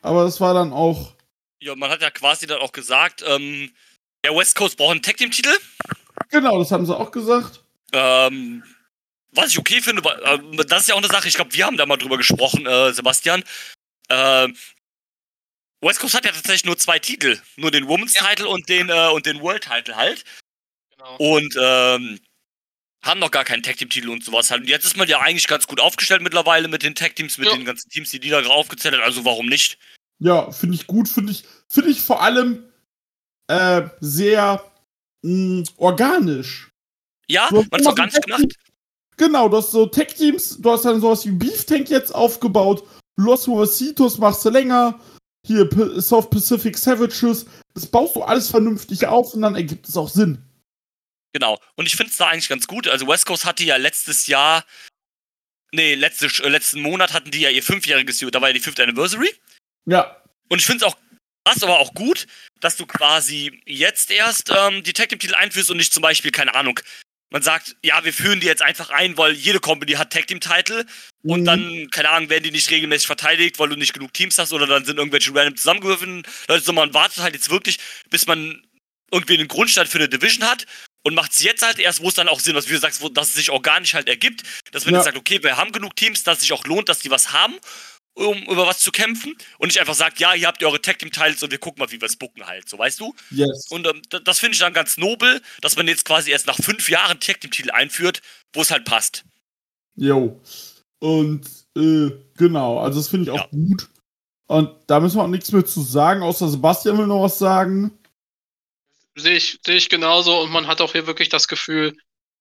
Aber das war dann auch. Ja, man hat ja quasi dann auch gesagt, ähm, der West Coast braucht einen Tag Team Titel. Genau, das haben sie auch gesagt. Ähm, was ich okay finde, weil, äh, das ist ja auch eine Sache, ich glaube, wir haben da mal drüber gesprochen, äh, Sebastian. Äh, West Coast hat ja tatsächlich nur zwei Titel. Nur den Women's Ja. Title und den, äh, und den World Title halt. Genau. Und ähm, haben noch gar keinen Tag Team Titel und sowas halt. Und jetzt ist man ja eigentlich ganz gut aufgestellt mittlerweile mit den Tag Teams, mit Ja. den ganzen Teams, die die da aufgezählt hat. Also warum nicht? Ja, finde ich gut, finde ich, finde ich vor allem äh, sehr mh, organisch. Ja, man hat auch so gar nicht gemacht. Genau, du hast so Tech-Teams, du hast dann sowas wie Beef Tank jetzt aufgebaut, Los Huasitos machst du länger, hier P South Pacific Savages, das baust du alles vernünftig auf und dann ergibt es auch Sinn. Genau. Und ich finde es da eigentlich ganz gut. Also West Coast hatte ja letztes Jahr, nee, letzte, äh, letzten Monat hatten die ja ihr fünfjähriges da war ja die fifth Anniversary. Ja, Und ich finde es auch krass, aber auch gut, dass du quasi jetzt erst ähm, die Tag Titel einführst und nicht zum Beispiel, keine Ahnung, man sagt, ja, wir führen die jetzt einfach ein, weil jede Company hat Tag Team Title und Mhm. dann, keine Ahnung, werden die nicht regelmäßig verteidigt, weil du nicht genug Teams hast oder dann sind irgendwelche random zusammengewürfelten Leute, sondern man wartet halt jetzt wirklich, bis man irgendwie einen Grundstein für eine Division hat und macht es jetzt halt erst, wo es dann auch Sinn, was du sagst, wo, dass es sich organisch halt ergibt, dass man Ja. jetzt sagt, okay, wir haben genug Teams, dass es sich auch lohnt, dass die was haben, um über was zu kämpfen und nicht einfach sagt, ja, hier habt ihr eure Tag Team Titles und wir gucken mal, wie wir es bucken halt, so weißt du? yes. Und ähm, das finde ich dann ganz nobel, dass man jetzt quasi erst nach fünf Jahren Tag Team Titel einführt, wo es halt passt. Jo. Und äh, genau, also das finde ich auch Ja. gut. Und da müssen wir auch nichts mehr zu sagen, außer Sebastian will noch was sagen. Sehe ich, sehe ich genauso und man hat auch hier wirklich das Gefühl,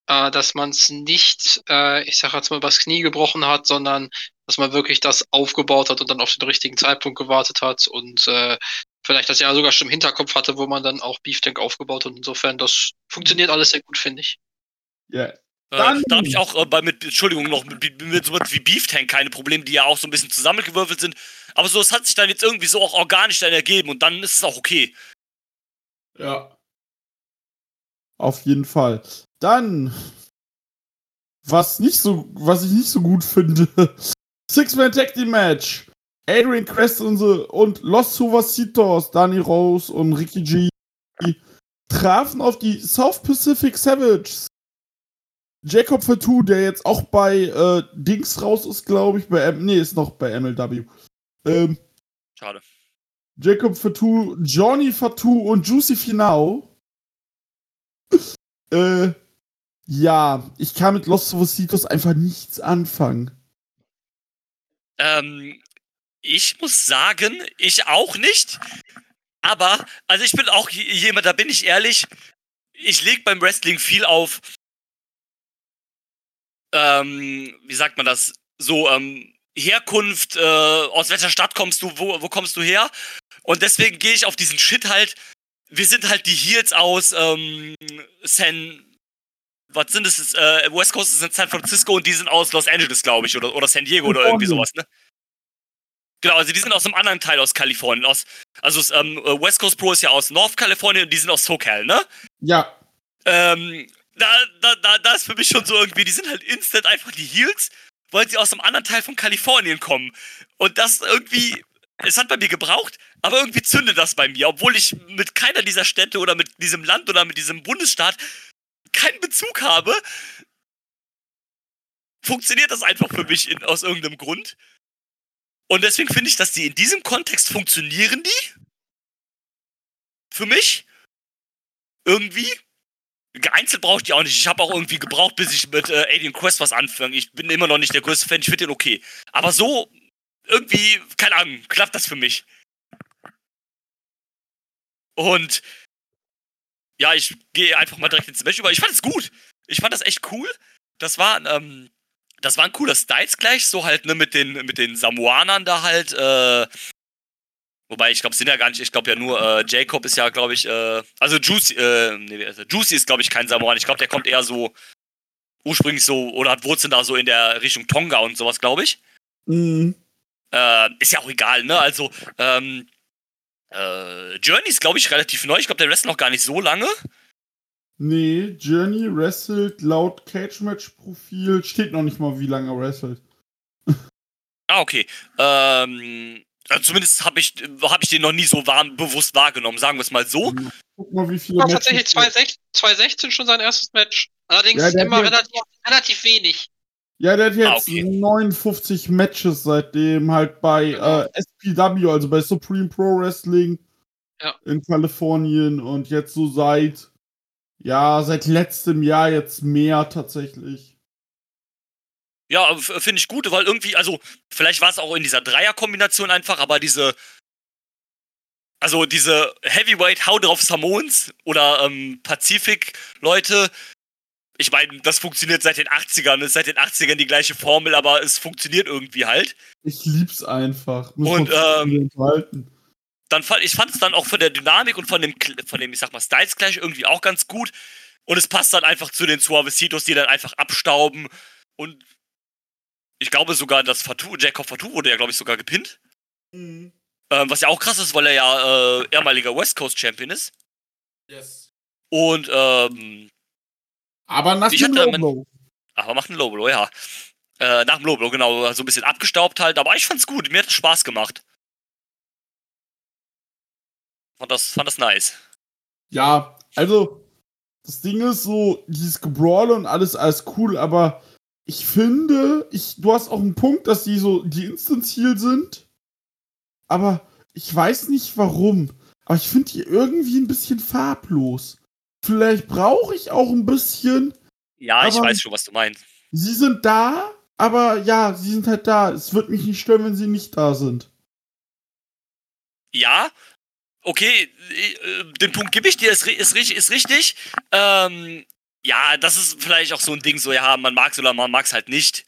äh, dass man es nicht, äh, ich sag jetzt mal, übers Knie gebrochen hat, sondern dass man wirklich das aufgebaut hat und dann auf den richtigen Zeitpunkt gewartet hat und äh, vielleicht das ja sogar schon im Hinterkopf hatte, wo man dann auch Beef Tank aufgebaut hat. Und insofern, das funktioniert alles sehr gut, finde ich. Ja. Äh, Dann- da habe ich auch äh, bei mit, Entschuldigung, noch mit, mit sowas wie Beef Tank keine Probleme, die ja auch so ein bisschen zusammengewürfelt sind. Aber so, es hat sich dann jetzt irgendwie so auch organisch dann ergeben und dann ist es auch okay. Ja. Auf jeden Fall. Dann, was nicht so, was ich nicht so gut finde, Six-Man Tag Team Match. Adrian Quest und, und Los Suvacitos, Danny Rose und Ricky G trafen auf die South Pacific Savages. Jacob Fatou, der jetzt auch bei äh, Dings raus ist, glaube ich, bei M nee, ist noch bei MLW. Ähm, Schade. Jacob Fatou, Johnny Fatou und Juicy Finau. äh, ja, ich kann mit Los Vocitos einfach nichts anfangen. Ähm, ich muss sagen, ich auch nicht. Aber, also ich bin auch jemand, da bin ich ehrlich, ich leg beim Wrestling viel auf, ähm, wie sagt man das, so, ähm, Herkunft, äh, aus welcher Stadt kommst du, wo, wo kommst du her? Und deswegen gehe ich auf diesen Shit halt, wir sind halt die Heels aus, ähm, San, was sind es, äh, West Coast ist in San Francisco und die sind aus Los Angeles, glaube ich, oder, oder San Diego oder irgendwie sowas, ne? Genau, also die sind aus einem anderen Teil aus Kalifornien. Aus, also ähm, äh, West Coast Pro ist ja aus North Kalifornien und die sind aus SoCal, ne? Ja, Ähm, da, da, da, da ist für mich schon so irgendwie, die sind halt instant einfach die Heels, weil sie aus einem anderen Teil von Kalifornien kommen. Und das irgendwie, es hat bei mir gebraucht, aber irgendwie zündet das bei mir, obwohl ich mit keiner dieser Städte oder mit diesem Land oder mit diesem Bundesstaat keinen Bezug habe. Funktioniert das einfach für mich in, aus irgendeinem Grund. Und deswegen finde ich, dass die in diesem Kontext funktionieren die. Für mich. Irgendwie. Einzeln brauche ich die auch nicht. Ich habe auch irgendwie gebraucht, bis ich mit äh, Alien Quest was anfange. Ich bin immer noch nicht der größte Fan. Ich finde den okay. Aber so, irgendwie, keine Ahnung, klappt das für mich. Und ja, ich gehe einfach mal direkt ins Match über. Ich fand es gut. Ich fand das echt cool. Das war, ähm, das war ein cooler Styles gleich, so halt, ne, mit den, mit den Samoanern da halt, äh, Wobei, ich glaube, sind ja gar nicht, ich glaube ja nur, äh, Jacob ist ja, glaube ich, äh, also Juicy, äh, nee, also Juicy ist, glaube ich, kein Samoan. Ich glaube, der kommt eher so ursprünglich so, oder hat Wurzeln da so in der Richtung Tonga und sowas, glaube ich. mhm. Äh, ist ja auch egal, ne? Also, ähm, äh, Journey ist, glaube ich, relativ neu. Ich glaube, der wrestelt noch gar nicht so lange. Nee, Journey wrestelt laut Cage-Match-Profil, steht noch nicht mal, wie lange er wrestelt. Ah, okay. Ähm, Also zumindest habe ich, hab ich den noch nie so warm, bewusst wahrgenommen, sagen wir es mal so. Guck mal, wie viele War Matches- tatsächlich 2016, 2016 schon sein erstes Match. Allerdings Ja, immer relativ, relativ wenig. Ja, der hat jetzt Ah, okay. 59 Matches seitdem halt bei Genau. äh, SPW, also bei Supreme Pro Wrestling Ja. in Kalifornien und jetzt so seit, ja, seit letztem Jahr jetzt mehr tatsächlich. Ja, finde ich gut, weil irgendwie, also, vielleicht war es auch in dieser Dreierkombination einfach, aber diese, also diese Heavyweight Hau drauf Samoans oder ähm, Pazifik-Leute, ich meine, das funktioniert seit den 80ern, ist seit den 80ern die gleiche Formel, aber es funktioniert irgendwie halt. Ich lieb's einfach. Muss Und, ähm. Dann fand, ich fand es dann auch von der Dynamik und von dem, von dem, ich sag mal, Styles gleich irgendwie auch ganz gut. Und es passt dann einfach zu den Suavecitos, die dann einfach abstauben. Und ich glaube sogar, dass Fatou, Jacob Fatou wurde ja, glaube ich, sogar gepinnt. Mhm. Ähm, was ja auch krass ist, weil er ja äh, ehemaliger West Coast Champion ist. Und, ähm, Aber nach Ich dem hatte Low mein- Blow. aber macht einen Low Blow, ja. Äh, nach dem Low Blow, genau, so ein bisschen abgestaubt halt. Aber ich fand's gut, mir hat es Spaß gemacht. Fand das, fand das nice. Ja, also, das Ding ist so, dieses Gebrawl und alles, alles cool, aber ich finde, ich, du hast auch einen Punkt, dass die so, die Instant-Heal sind, aber ich weiß nicht warum, aber ich finde die irgendwie ein bisschen farblos. Vielleicht brauche ich auch ein bisschen, Ja, ich weiß schon, was du meinst. sie sind da, aber ja, sie sind halt da. Es wird mich nicht stören, wenn sie nicht da sind. Ja, okay, äh, den Punkt gebe ich dir, ist, ist, ist richtig. Ähm, ja, das ist vielleicht auch so ein Ding, so, ja, man mag es oder man mag es halt nicht.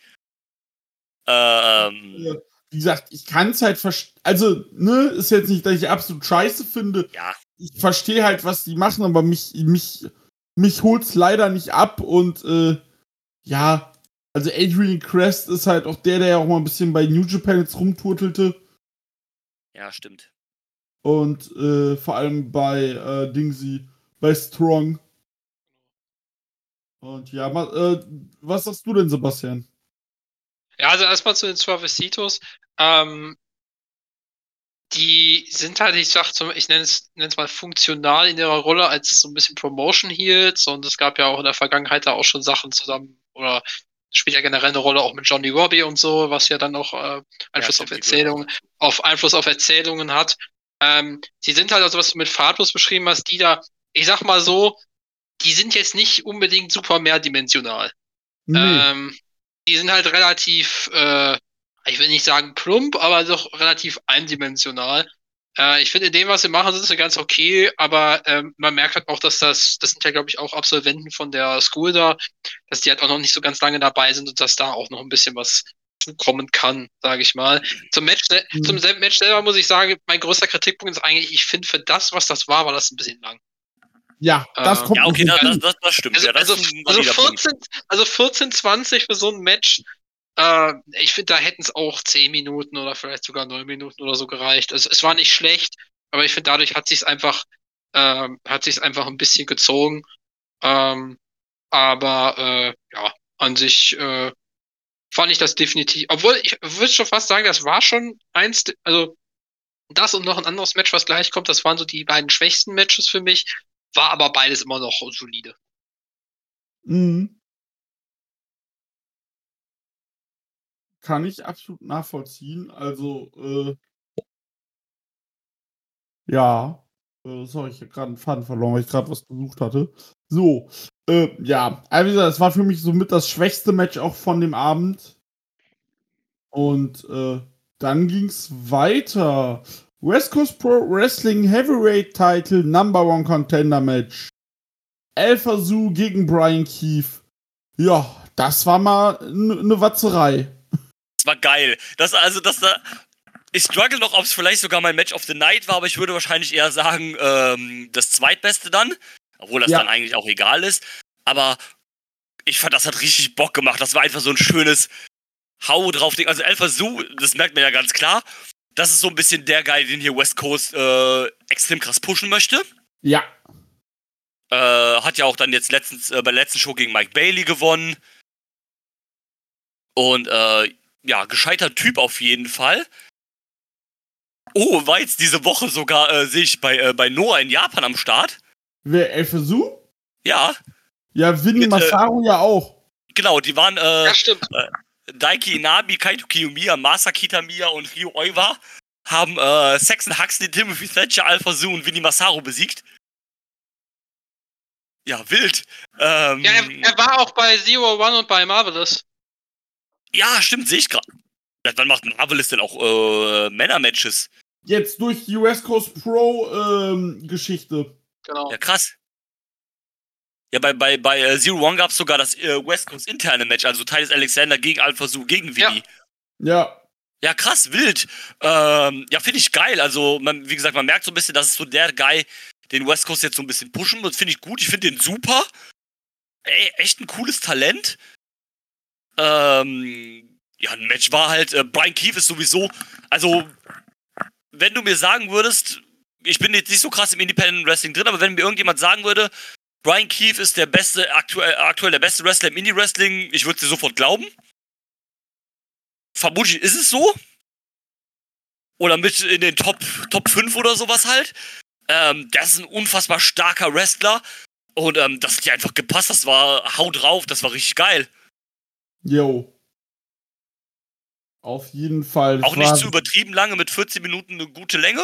Ähm, Wie gesagt, ich kann es halt verstehen. Also, ne, ist jetzt nicht, dass ich absolut scheiße finde. ja, ich verstehe halt, was die machen, aber mich, mich, mich holt's leider nicht ab und äh, ja, also Adrian Crest ist halt auch der, der ja auch mal ein bisschen bei New Japan jetzt rumturtelte ja, stimmt. und äh, vor allem bei äh, Dingsy, bei Strong. Und ja, ma, äh, was sagst du denn, Sebastian? Ja, also erstmal zu den Suavecitos. Ähm, die sind halt, ich sag zum, ich nenne es, nenne es mal funktional in ihrer Rolle als so ein bisschen Promotion Heels und es gab ja auch in der Vergangenheit da auch schon Sachen zusammen oder spielt ja generell eine Rolle auch mit Johnny Robbie und so, was ja dann auch äh, Einfluss Ja, auf Erzählungen, auf Einfluss auf Erzählungen hat. Ähm, die sind halt also, was du mit farblos beschrieben hast, die da, ich sag mal so, die sind jetzt nicht unbedingt super mehrdimensional. Nee. Ähm, die sind halt relativ, äh, ich will nicht sagen plump, aber doch relativ eindimensional. Äh, ich finde, in dem, was sie machen, sind sie ganz okay, aber ähm, man merkt halt auch, dass das, das sind ja, glaube ich, auch Absolventen von der School da, dass die halt auch noch nicht so ganz lange dabei sind und dass da auch noch ein bisschen was zukommen kann, sage ich mal. Zum Match, Mhm. zum Match selber muss ich sagen, mein größter Kritikpunkt ist eigentlich, ich finde, für das, was das war, war das ein bisschen lang. ja, das äh, kommt Ja, okay, das, das, das, stimmt. Also, ja, das also, also, valider Punkt. 14, also 14, 20 für so ein Match. Äh, ich finde, da hätten es auch 10 Minuten oder vielleicht sogar 9 Minuten oder so gereicht. Also es war nicht schlecht, aber ich finde, dadurch hat sich einfach, ähm, hat sich einfach ein bisschen gezogen. Ähm, aber äh, ja, an sich äh, fand ich das definitiv. Obwohl, ich würde schon fast sagen, das war schon eins, also das und noch ein anderes Match, was gleich kommt, das waren so die beiden schwächsten Matches für mich. War aber beides immer noch solide. Mhm. Kann ich absolut nachvollziehen. Also, äh, ja, äh, sorry, ich habe gerade einen Faden verloren, weil ich gerade was gesucht hatte. So, äh, ja, also wie gesagt, es war für mich somit das schwächste Match auch von dem Abend. Und äh, dann ging's weiter. West Coast Pro Wrestling Heavyweight Title Number One Contender Match. Alpha Zoo gegen Brian Keefe. Ja, das war mal eine ne Watzerei. War geil. Das, also, das da. Ich struggle noch, ob es vielleicht sogar mein Match of the Night war, aber ich würde wahrscheinlich eher sagen, ähm, das zweitbeste dann. Obwohl das Ja. dann eigentlich auch egal ist. Aber ich fand, das hat richtig Bock gemacht. Das war einfach so ein schönes Hau drauf. Ding. Also Alpha Zoo, das merkt man ja ganz klar. Das ist so ein bisschen der Guy, den hier West Coast äh, extrem krass pushen möchte. Ja. Äh, hat ja auch dann jetzt letztens äh, bei der letzten Show gegen Mike Bailey gewonnen. Und äh, ja, gescheiter Typ auf jeden Fall. Oh, war jetzt diese Woche sogar, äh, sehe ich bei, äh, bei Noah in Japan am Start. Wer, Elfesu? Ja. Ja, Winnie Mit, äh, Masaru ja auch. Genau, die waren äh, Ja, stimmt. Daiki Inabi, Kaito Kiyomiya, Masa Kitamiya und Ryo Oiwa haben äh, Saxon Huxley, Timothy Thatcher, Alpha Zoo und Winnie Masaru besiegt. Ja, wild. Ähm, Ja, er, er war auch bei Zero One und bei Marvelous. Ja, stimmt, sehe ich gerade. Wann macht Marvelous denn auch äh, Männer-Matches? Jetzt durch die West Coast Pro ähm, Geschichte. Genau. Ja, krass. Ja, bei, bei, bei äh, Zero One gab es sogar das äh, West Coast interne Match, also Titus Alexander gegen Alpha gegen Ja. Winnie. Ja. Ja, krass, wild. Ähm, ja, finde ich geil. Also, man, wie gesagt, man merkt so ein bisschen, dass es so der Guy, den West Coast jetzt so ein bisschen pushen wird. Finde ich gut. Ich finde den super. Ey, echt ein cooles Talent. Ähm, ja, ein Match war halt, äh, Brian Keefe ist sowieso, also, wenn du mir sagen würdest, ich bin jetzt nicht so krass im Independent Wrestling drin, aber wenn mir irgendjemand sagen würde, Brian Keefe ist der beste, aktuell, aktuell der beste Wrestler im Indie-Wrestling, ich würde dir sofort glauben. Vermutlich ist es so. Oder mit in den Top, Top 5 oder sowas halt. Ähm, das ist ein unfassbar starker Wrestler. Und ähm, das hat dir einfach gepasst. Das war Hau drauf, das war richtig geil. Yo. Auf jeden Fall. Auch nicht zu übertrieben lange, mit 14 Minuten eine gute Länge.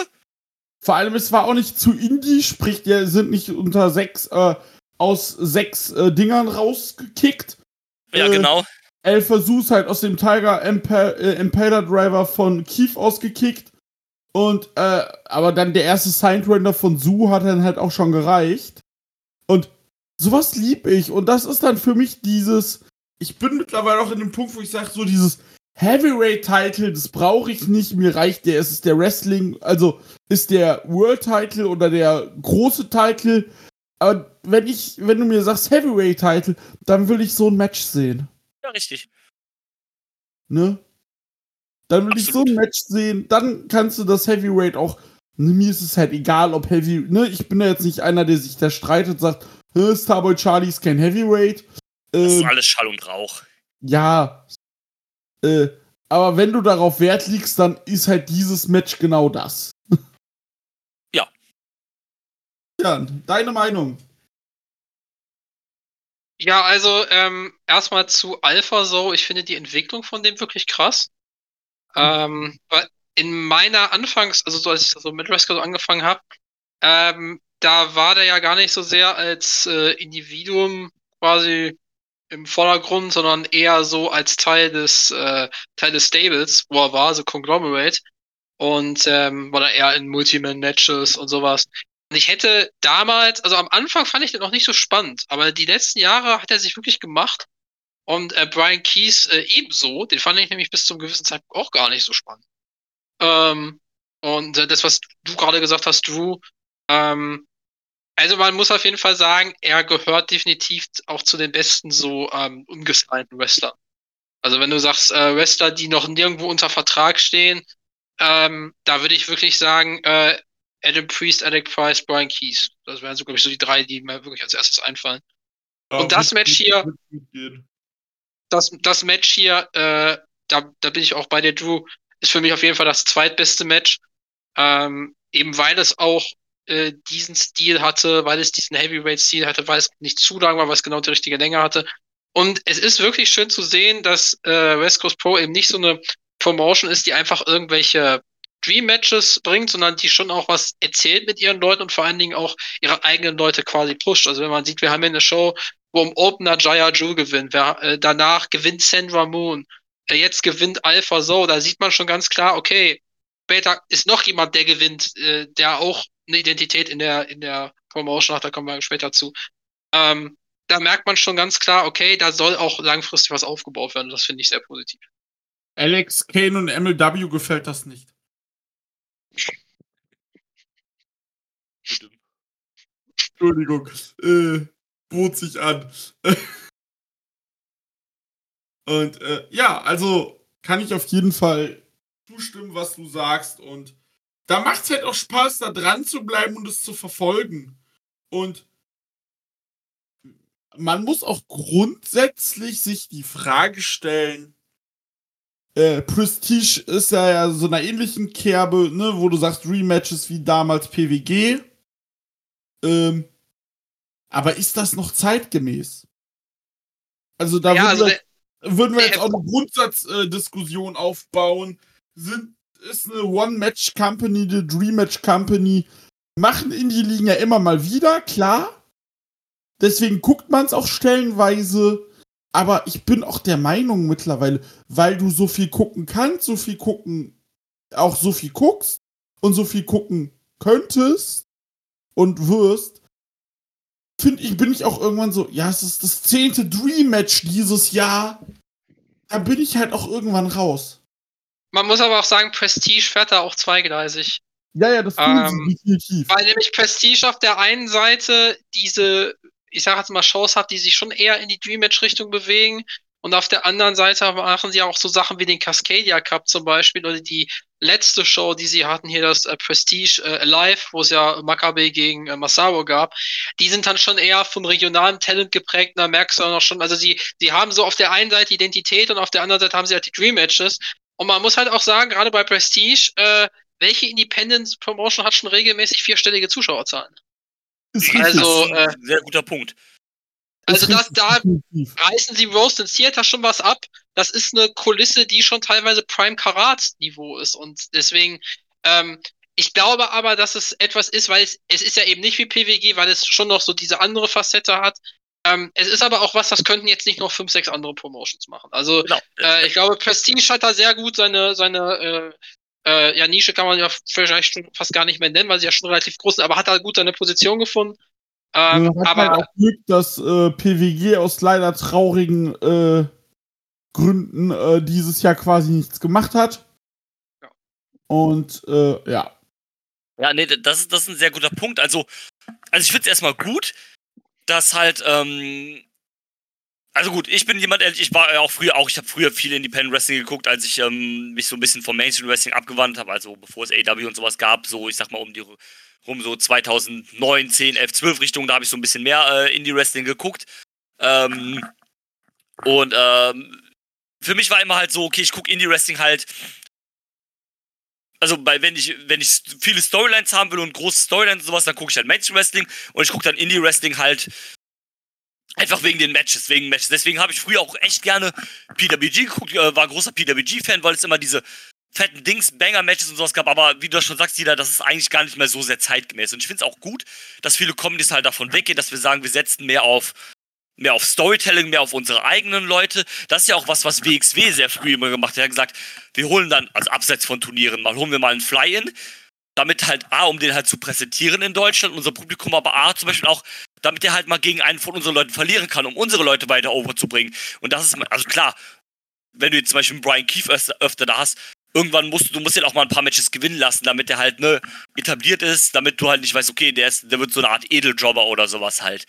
Vor allem, es war auch nicht zu indie, sprich, die sind nicht unter sechs, äh, aus sechs äh, Dingern rausgekickt. Ja, Äh, genau. El Versuchs halt aus dem Tiger Impa äh, Impaler Driver von Keith ausgekickt. Und, äh, aber dann der erste Signed-Render von Su hat dann halt auch schon gereicht. Und sowas lieb ich. Und das ist dann für mich dieses. Ich bin mittlerweile auch in dem Punkt, wo ich sage, so dieses Heavyweight-Title, das brauche ich nicht. Mir reicht der. Es ist der Wrestling, also ist der World-Title oder der große Title. Aber wenn ich, wenn du mir sagst Heavyweight-Title, dann will ich so ein Match sehen. Ja, richtig. Ne? Dann will ich so Absolut. ein Match sehen, dann kannst du das Heavyweight auch. Ne, mir ist es halt egal, ob Heavy. Ne, ich bin ja jetzt nicht einer, der sich da streitet, sagt, "Hä, Starboy Charlie ist kein Heavyweight. Das ist Ähm, alles Schall und Rauch. ja. Äh, aber wenn du darauf Wert legst, dann ist halt dieses Match genau das. Ja. Ja, deine Meinung. Ja, also ähm, erstmal zu Alpha so. Ich finde die Entwicklung von dem wirklich krass. Ähm, weil in meiner Anfangs, also so als ich so mit Wrestling so angefangen habe, ähm, da war der ja gar nicht so sehr als äh, Individuum quasi im Vordergrund, sondern eher so als Teil des äh, Teil des Stables, wo er war, so Conglomerate. Und ähm, war da eher in Multiman-Matches und sowas. Und ich hätte damals, also am Anfang fand ich den noch nicht so spannend, aber die letzten Jahre hat er sich wirklich gemacht. Und äh, Brian Keys äh, ebenso, den fand ich nämlich bis zum gewissen Zeitpunkt auch gar nicht so spannend. Ähm, und äh, das, was du gerade gesagt hast, Drew, ähm, also man muss auf jeden Fall sagen, er gehört definitiv auch zu den besten so ähm, ungesignten Wrestlern. Also wenn du sagst, äh, Wrestler, die noch nirgendwo unter Vertrag stehen, ähm, da würde ich wirklich sagen, äh, Adam Priest, Alec Price, Brian Keys. Das wären so, glaube ich, so die drei, die mir wirklich als erstes einfallen. Und das Match hier- Das, das Match hier, äh, da, da bin ich auch bei der Drew, ist für mich auf jeden Fall das zweitbeste Match. Ähm, eben weil es auch äh, diesen Stil hatte, weil es diesen Heavyweight-Stil hatte, weil es nicht zu lang war, weil es genau die richtige Länge hatte. Und es ist wirklich schön zu sehen, dass äh, West Coast Pro eben nicht so eine Promotion ist, die einfach irgendwelche Dream-Matches bringt, sondern die schon auch was erzählt mit ihren Leuten und vor allen Dingen auch ihre eigenen Leute quasi pusht. Also wenn man sieht, wir haben hier eine Show, wo im Opener Jaya Ju gewinnt, wer, äh, danach gewinnt Sandra Moon, äh, jetzt gewinnt Alpha So, da sieht man schon ganz klar, okay, später ist noch jemand, der gewinnt, äh, der auch eine Identität in der, in der Promotion hat, da kommen wir später zu. Ähm, da merkt man schon ganz klar, okay, da soll auch langfristig was aufgebaut werden. Das finde ich sehr positiv. Alex Kane und MLW gefällt das nicht. Entschuldigung, äh, bot sich an. und äh, ja, also kann ich auf jeden Fall zustimmen, was du sagst. Und da macht es halt auch Spaß, da dran zu bleiben und es zu verfolgen. Und man muss auch grundsätzlich sich die Frage stellen, äh, Prestige ist ja, ja so einer ähnlichen Kerbe, ne, wo du sagst Rematches wie damals PWG. Ähm, aber ist das noch zeitgemäß? Also da Ja, würden, also wir, würden wir jetzt auch eine Grundsatzdiskussion aufbauen. Sind, ist eine One-Match-Company, eine Dream-Match-Company, machen Indie-Ligen ja immer mal wieder, klar. Deswegen guckt man es auch stellenweise. Aber ich bin auch der Meinung mittlerweile, weil du so viel gucken kannst, so viel gucken, auch so viel guckst und so viel gucken könntest und wirst, finde ich, bin ich auch irgendwann so, ja, es ist das zehnte Dream-Match dieses Jahr. Da bin ich halt auch irgendwann raus. Man muss aber auch sagen, Prestige fährt da auch zweigleisig. Ja, ja, das tun Ähm, sie definitiv. Weil nämlich Prestige auf der einen Seite diese, ich sag jetzt mal, Shows hat, die sich schon eher in die Dream-Match-Richtung bewegen. Und auf der anderen Seite machen sie auch so Sachen wie den Cascadia Cup zum Beispiel oder die letzte Show, die sie hatten, hier das äh, Prestige äh, Alive, wo es ja Makabe gegen äh, Masaru gab. Die sind dann schon eher von regionalem Talent geprägt. Da merkst du auch noch schon, also sie, sie haben so auf der einen Seite Identität und auf der anderen Seite haben sie halt die Dream Matches. Und man muss halt auch sagen, gerade bei Prestige, äh, welche Independent Promotion hat schon regelmäßig vierstellige Zuschauerzahlen? Ist also, äh, sehr guter Punkt. Also das, da reißen sie Roast and Theater schon was ab. Das ist eine Kulisse, die schon teilweise Prime Karat Niveau ist. Und deswegen, ähm, ich glaube aber, dass es etwas ist, weil es, es ist ja eben nicht wie PWG, weil es schon noch so diese andere Facette hat. Ähm, es ist aber auch was, das könnten jetzt nicht noch fünf, sechs andere Promotions machen. Also Genau. äh, ich glaube, Prestige hat da sehr gut seine, seine äh, äh, ja, Nische kann man ja vielleicht schon fast gar nicht mehr nennen, weil sie ja schon relativ groß sind, aber hat da gut seine Position gefunden. Ähm, Man hat halt aber auch Glück, dass äh, PWG aus leider traurigen äh, Gründen äh, dieses Jahr quasi nichts gemacht hat. Ja. Und äh, ja. Ja, nee, das ist, das ist ein sehr guter Punkt. Also, also ich finde es erstmal gut, dass halt, ähm, also gut, ich bin jemand, ich war ja auch früher auch, ich habe früher viel Independent Wrestling geguckt, als ich ähm, mich so ein bisschen vom Mainstream Wrestling abgewandt habe, also bevor es AW und sowas gab, so ich sag mal um die rum so 2009, 10, 11, 12 Richtung, da habe ich so ein bisschen mehr äh, Indie Wrestling geguckt. Ähm, und ähm, für mich war immer halt so, okay, ich gucke Indie Wrestling halt also bei, wenn ich, wenn ich viele Storylines haben will und große Storylines und sowas, dann gucke ich halt Mainstream Wrestling und ich gucke dann Indie Wrestling halt einfach wegen den Matches, wegen Matches. Deswegen habe ich früher auch echt gerne PWG geguckt, äh, war großer PWG-Fan, weil es immer diese fetten Dings, Banger-Matches und sowas gab, aber wie du das schon sagst, Dieter, das ist eigentlich gar nicht mehr so sehr zeitgemäß. Und ich finde es auch gut, dass viele Comedies halt davon weggehen, dass wir sagen, wir setzen mehr auf mehr auf Storytelling, mehr auf unsere eigenen Leute. Das ist ja auch was, was WXW sehr früh immer gemacht hat. Er hat gesagt, wir holen dann, also abseits von Turnieren, mal holen wir mal einen Fly-In, damit halt A, um den halt zu präsentieren in Deutschland, unser Publikum, aber A, zum Beispiel auch, damit er halt mal gegen einen von unseren Leuten verlieren kann, um unsere Leute weiter overzubringen. Und das ist, also klar, wenn du jetzt zum Beispiel Brian Keefe öfter, öfter da hast, irgendwann musst du, du musst ihn auch mal ein paar Matches gewinnen lassen, damit der halt, ne, etabliert ist, damit du halt nicht weißt, okay, der ist, der wird so eine Art Edeljobber oder sowas halt.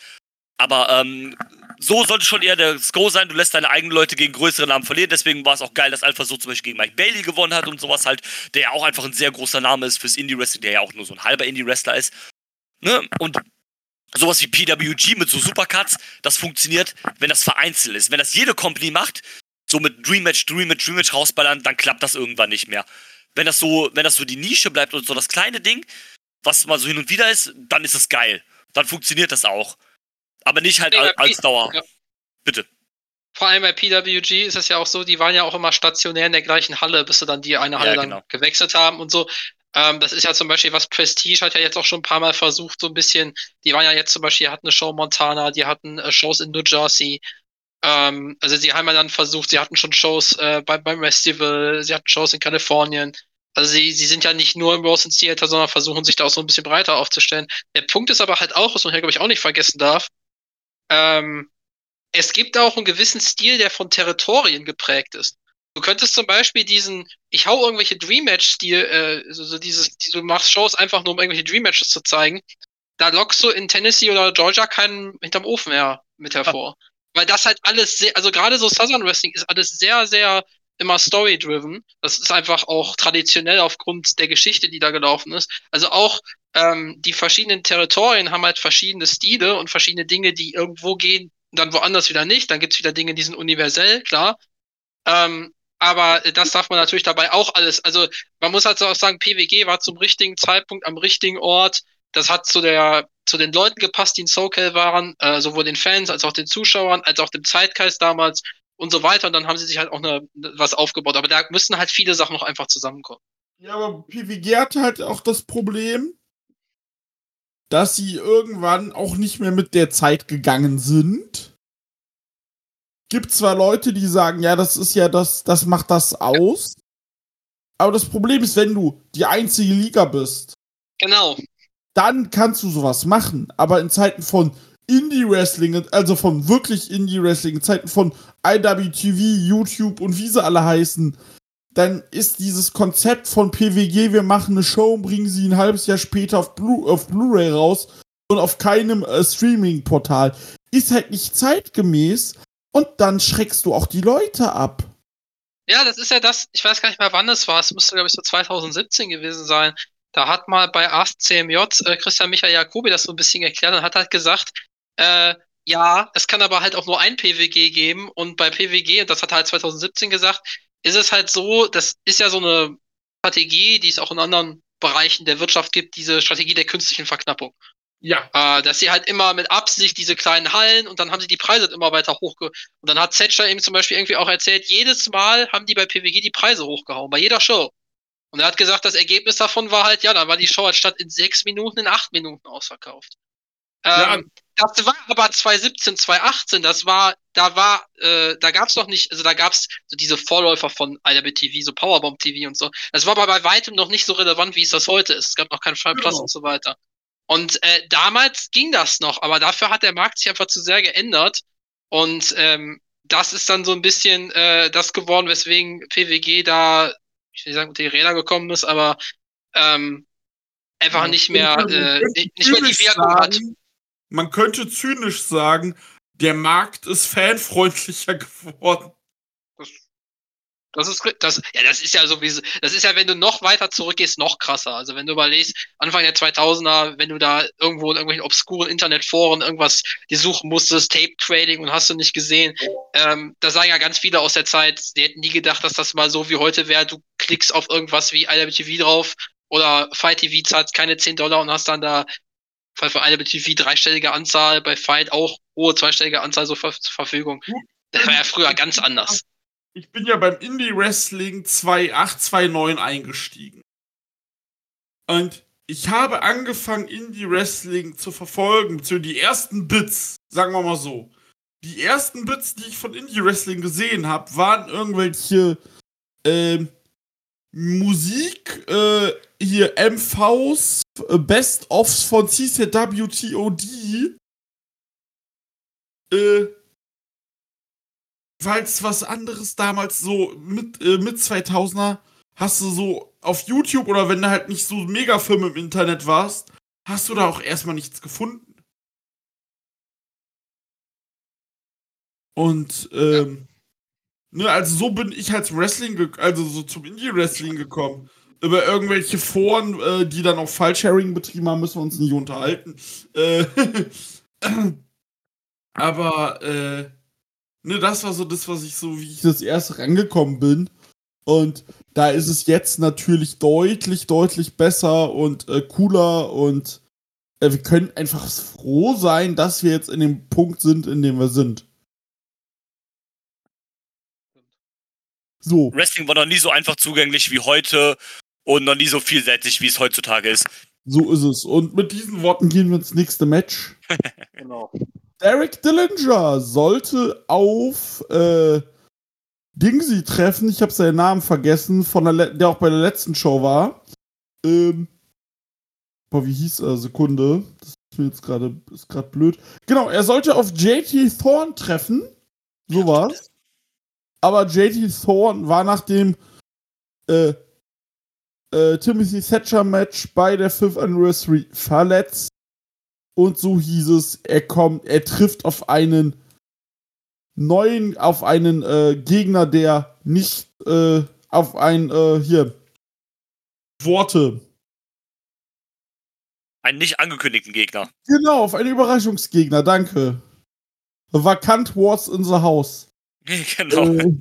Aber ähm, so sollte schon eher der Go sein. Du lässt deine eigenen Leute gegen größere Namen verlieren. Deswegen war es auch geil, dass Alpha so zum Beispiel gegen Mike Bailey gewonnen hat und sowas halt, der ja auch einfach ein sehr großer Name ist fürs Indie-Wrestling, der ja auch nur so ein halber Indie-Wrestler ist. Ne? Und sowas wie PWG mit so Supercuts, das funktioniert, wenn das vereinzelt ist. Wenn das jede Company macht, so mit Dream Match, Dream Match, Dream Match rausballern, dann klappt das irgendwann nicht mehr. Wenn das so, wenn das so die Nische bleibt und so das kleine Ding, was mal so hin und wieder ist, dann ist es geil. Dann funktioniert das auch. Aber nicht halt als, als Dauer. ja. Bitte. Vor allem bei PWG ist es ja auch so, die waren ja auch immer stationär in der gleichen Halle, bis sie dann die eine Halle Ja, dann genau. gewechselt haben und so. Ähm, das ist ja zum Beispiel was Prestige hat ja jetzt auch schon ein paar Mal versucht, so ein bisschen. Die waren ja jetzt zum Beispiel, hatten eine Show in Montana, die hatten äh, Shows in New Jersey. Ähm, also sie haben ja dann versucht, sie hatten schon Shows äh, beim, beim Festival, sie hatten Shows in Kalifornien. Also sie, sie sind ja nicht nur im Rose Theater, sondern versuchen sich da auch so ein bisschen breiter aufzustellen. Der Punkt ist aber halt auch, was man hier, glaube ich, auch nicht vergessen darf, ähm, es gibt auch einen gewissen Stil, der von Territorien geprägt ist. Du könntest zum Beispiel diesen, ich hau irgendwelche Dream Match-Stil, äh, so, so dieses, die, du machst Shows einfach nur, um irgendwelche Dream Matches zu zeigen. Da lockst du in Tennessee oder Georgia keinen hinterm Ofen her mit hervor. Weil das halt alles sehr, also gerade so Southern Wrestling ist alles sehr, sehr immer story-driven. Das ist einfach auch traditionell aufgrund der Geschichte, die da gelaufen ist. Also auch ähm, die verschiedenen Territorien haben halt verschiedene Stile und verschiedene Dinge, die irgendwo gehen, dann woanders wieder nicht. Dann gibt's wieder Dinge, die sind universell, klar. Ähm, aber das darf man natürlich dabei auch alles. Also man muss halt so auch sagen, PWG war zum richtigen Zeitpunkt am richtigen Ort. Das hat zu der zu den Leuten gepasst, die in SoCal waren, äh, sowohl den Fans als auch den Zuschauern, als auch dem Zeitgeist damals und so weiter. Und dann haben sie sich halt auch eine, was aufgebaut. Aber da müssen halt viele Sachen noch einfach zusammenkommen. Ja, aber PWG hat halt auch das Problem, dass sie irgendwann auch nicht mehr mit der Zeit gegangen sind. Gibt zwar Leute, die sagen, ja, das ist ja das, das macht das aus. Aber das Problem ist, wenn du die einzige Liga bist. Genau. Dann kannst du sowas machen. Aber in Zeiten von Indie-Wrestling, also von wirklich Indie-Wrestling, in Zeiten von IWTV, YouTube und wie sie alle heißen, dann ist dieses Konzept von PWG, wir machen eine Show und bringen sie ein halbes Jahr später auf, Blu auf Blu-ray raus und auf keinem äh, Streaming-Portal, ist halt nicht zeitgemäß und dann schreckst du auch die Leute ab. Ja, das ist ja das, ich weiß gar nicht mehr, wann es war, es müsste, glaube ich, so 2017 gewesen sein. Da hat mal bei Ask CMJ äh, Christian Michael Jacobi das so ein bisschen erklärt und hat halt gesagt, äh, ja, es kann aber halt auch nur ein PWG geben und bei PWG, und das hat er halt 2017 gesagt, ist es halt so, das ist ja so eine Strategie, die es auch in anderen Bereichen der Wirtschaft gibt, diese Strategie der künstlichen Verknappung. Ja. Äh, dass sie halt immer mit Absicht diese kleinen Hallen und dann haben sie die Preise immer weiter hochge... Und dann hat Thatcher eben zum Beispiel irgendwie auch erzählt, jedes Mal haben die bei PWG die Preise hochgehauen, bei jeder Show. Und er hat gesagt, das Ergebnis davon war halt, ja, da war die Show halt statt in sechs Minuten in acht Minuten ausverkauft. Ja. Ähm, das war aber 2017, 2018, das war, da war, äh, da gab's noch nicht, also da gab's so diese Vorläufer von IWTV, so Powerbomb TV und so. Das war aber bei weitem noch nicht so relevant, wie es das heute ist. Es gab noch keinen Fall Plus genau. und so weiter. Und äh, damals ging das noch, aber dafür hat der Markt sich einfach zu sehr geändert. Und ähm, das ist dann so ein bisschen äh, das geworden, weswegen PWG da, ich will nicht sagen, unter die Räder gekommen ist, aber ähm, einfach ja, nicht mehr, äh, nicht, nicht mehr die Wirkung hat man könnte zynisch sagen, der Markt ist fanfreundlicher geworden. Das, ist, das, ja, das ist ja sowieso, das ist ja, wenn du noch weiter zurückgehst, noch krasser. Also wenn du überlegst, Anfang der 2000er, wenn du da irgendwo in irgendwelchen obskuren Internetforen irgendwas die suchen musstest, Tape Trading und hast du nicht gesehen, ähm, da sagen ja ganz viele aus der Zeit, die hätten nie gedacht, dass das mal so wie heute wäre. Du klickst auf irgendwas wie IWTV drauf oder Fight TV zahlt keine 10 Dollar und hast dann da Fall für eine TV dreistellige Anzahl, bei Fight auch hohe zweistellige Anzahl so zur Verfügung. Das war ja früher ganz anders. Ich bin ja beim Indie Wrestling 2829 eingestiegen. Und ich habe angefangen, Indie Wrestling zu verfolgen, zu die ersten Bits, sagen wir mal so. Die ersten Bits, die ich von Indie Wrestling gesehen habe, waren irgendwelche äh, Musik, äh, hier MVs, Best-ofs von CCWTOD. Äh, weil es was anderes damals so mit, äh, mit 2000er hast du so auf YouTube oder wenn du halt nicht so mega firm im Internet warst, hast du da auch erstmal nichts gefunden. Und ähm, ja. ne, also so bin ich als Wrestling, also so zum Indie-Wrestling gekommen über irgendwelche Foren, äh, die dann auch File-Sharing betrieben haben, müssen wir uns nicht unterhalten. Äh, aber äh, ne, das war so das, was ich so, wie ich das erste rangekommen bin. Und da ist es jetzt natürlich deutlich, deutlich besser und äh, cooler und äh, wir können einfach froh sein, dass wir jetzt in dem Punkt sind, in dem wir sind. So. Wrestling war noch nie so einfach zugänglich wie heute und noch nie so vielseitig, wie es heutzutage ist. So ist es. Und mit diesen Worten gehen wir ins nächste Match. genau. Derek Dillinger sollte auf äh, Dingsy treffen. Ich habe seinen Namen vergessen, von der, der auch bei der letzten Show war. Ähm, boah, wie hieß er? Sekunde. Das ist mir jetzt gerade ist gerade blöd. Genau, er sollte auf JT Thorne treffen. So war's. Aber JT Thorne war nach dem äh, äh, Timothy Thatcher Match bei der 5th Anniversary verletzt. Und so hieß es, er kommt, er trifft auf einen neuen, auf einen äh, Gegner, der nicht äh, auf ein, äh, hier, Worte. Einen nicht angekündigten Gegner. Genau, auf einen Überraschungsgegner, danke. Vakant Wars in the House. genau. Äh,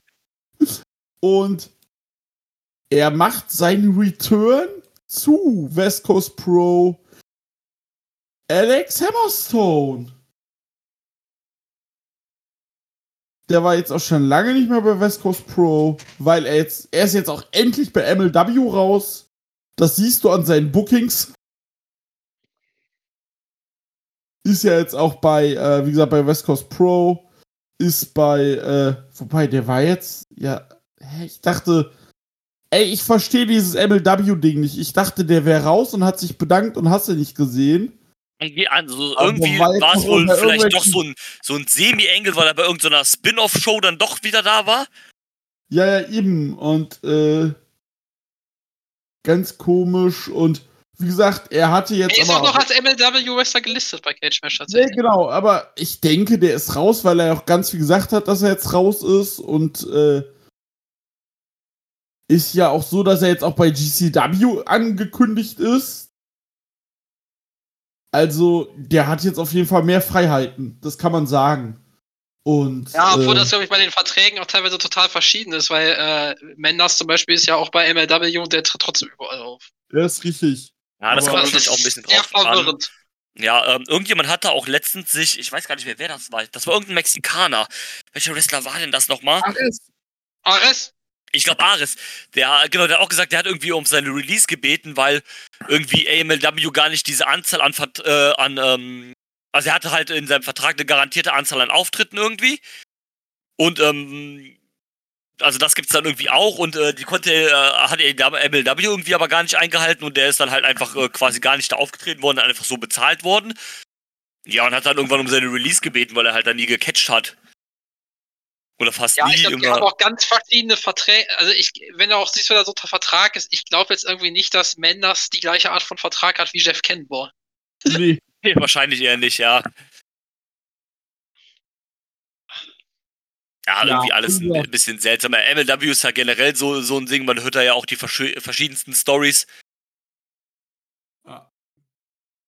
Und er macht seinen Return zu West Coast Pro Alex Hammerstone. Der war jetzt auch schon lange nicht mehr bei West Coast Pro, weil er jetzt, er ist jetzt auch endlich bei MLW raus. Das siehst du an seinen Bookings. Ist ja jetzt auch bei, äh, wie gesagt, bei West Coast Pro. Ist bei, äh, wobei, der war jetzt, ja, ich dachte, ey, ich verstehe dieses MLW-Ding nicht. Ich dachte, der wäre raus und hat sich bedankt und hast du nicht gesehen. Irgendwie, also irgendwie war es wohl vielleicht doch so ein, so ein Semi-Engel, weil er bei irgendeiner Spin-off-Show dann doch wieder da war. Ja, ja, eben. Und äh, ganz komisch. Und wie gesagt, er hatte jetzt. Er ist auch noch als MLW Wrestler gelistet bei Cage Match tatsächlich. Nee, genau, aber ich denke, der ist raus, weil er auch ganz viel gesagt hat, dass er jetzt raus ist. Und äh, ist ja auch so, dass er jetzt auch bei GCW angekündigt ist. Also, der hat jetzt auf jeden Fall mehr Freiheiten, das kann man sagen. Und, ja, obwohl äh, das, glaube ich, bei den Verträgen auch teilweise total verschieden ist, weil äh, Mendes zum Beispiel ist ja auch bei MLW und der tritt trotzdem überall auf. Ja, ist richtig. Ja, das kommt natürlich auch ein bisschen drauf an. Ja, ähm, irgendjemand hatte auch letztens sich, ich weiß gar nicht mehr, wer das war. Das war irgendein Mexikaner. Welcher Wrestler war denn das nochmal? Ares. Ares? Ich glaube Ares, der, genau, der hat auch gesagt, der hat irgendwie um seine Release gebeten, weil irgendwie AMLW gar nicht diese Anzahl an, äh, an ähm, also er hatte halt in seinem Vertrag eine garantierte Anzahl an Auftritten irgendwie. Und, ähm, also das gibt's dann irgendwie auch und äh, die konnte, äh, hat MLW irgendwie aber gar nicht eingehalten und der ist dann halt einfach äh, quasi gar nicht da aufgetreten worden, einfach so bezahlt worden. Ja, und hat dann irgendwann um seine Release gebeten, weil er halt dann nie gecatcht hat. Oder fast ja, nie ich glaub, immer. Die haben auch ganz verschiedene Verträge. Also ich, wenn du auch siehst, wer da so ein Vertrag ist, ich glaube jetzt irgendwie nicht, dass Menders die gleiche Art von Vertrag hat wie Jeff Kenmore. Nee. nee wahrscheinlich eher nicht, ja. Ja, irgendwie ja, alles ein bisschen seltsam. MLW ist ja generell so, so ein Ding, man hört da ja auch die verschiedensten Stories.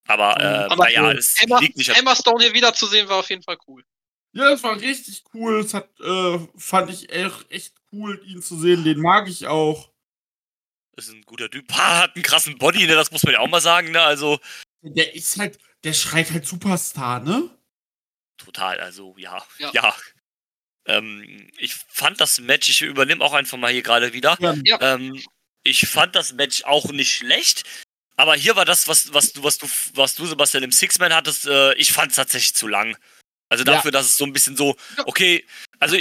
Aber, äh, naja, es Emma, liegt nicht Emma Stone hier wiederzusehen war auf jeden Fall cool. Ja, das war richtig cool. Das hat, äh, fand ich echt, echt cool, ihn zu sehen. Den mag ich auch. Das ist ein guter Typ. Ha, hat einen krassen Body, ne? Das muss man ja auch mal sagen, ne? Also. Der ist halt, der schreit halt Superstar, ne? Total, also ja. Ja. ja. Ähm, ich fand das Match, ich übernehme auch einfach mal hier gerade wieder. Ja. Ähm, ich fand das Match auch nicht schlecht. Aber hier war das, was, was du, was du, was du, Sebastian, im Six-Man hattest, äh, ich fand es tatsächlich zu lang. Also dafür, ja. dass es so ein bisschen so, okay, also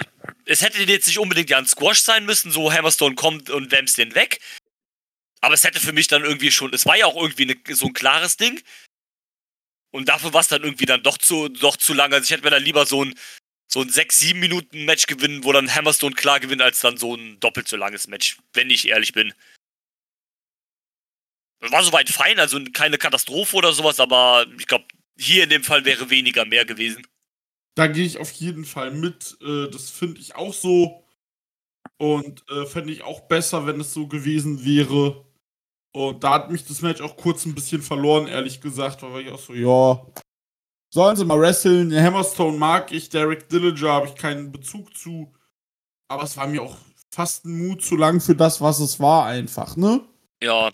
es hätte jetzt nicht unbedingt ja ein Squash sein müssen, so Hammerstone kommt und wämst den weg. Aber es hätte für mich dann irgendwie schon, es war ja auch irgendwie eine, so ein klares Ding. Und dafür war es dann irgendwie dann doch zu, doch zu lang. Also ich hätte mir dann lieber so ein, so ein 6-7 Minuten Match gewinnen, wo dann Hammerstone klar gewinnt, als dann so ein doppelt so langes Match, wenn ich ehrlich bin. War soweit fein, also keine Katastrophe oder sowas, aber ich glaube, hier in dem Fall wäre weniger mehr gewesen. Da gehe ich auf jeden Fall mit. Äh, das finde ich auch so. Und äh, fände ich auch besser, wenn es so gewesen wäre. Und da hat mich das Match auch kurz ein bisschen verloren, ehrlich gesagt. weil ich auch so, ja. Sollen sie mal wresteln? Hammerstone mag ich, Derek Dillinger habe ich keinen Bezug zu. Aber es war mir auch fast ein Mut zu lang für das, was es war, einfach, ne? Ja,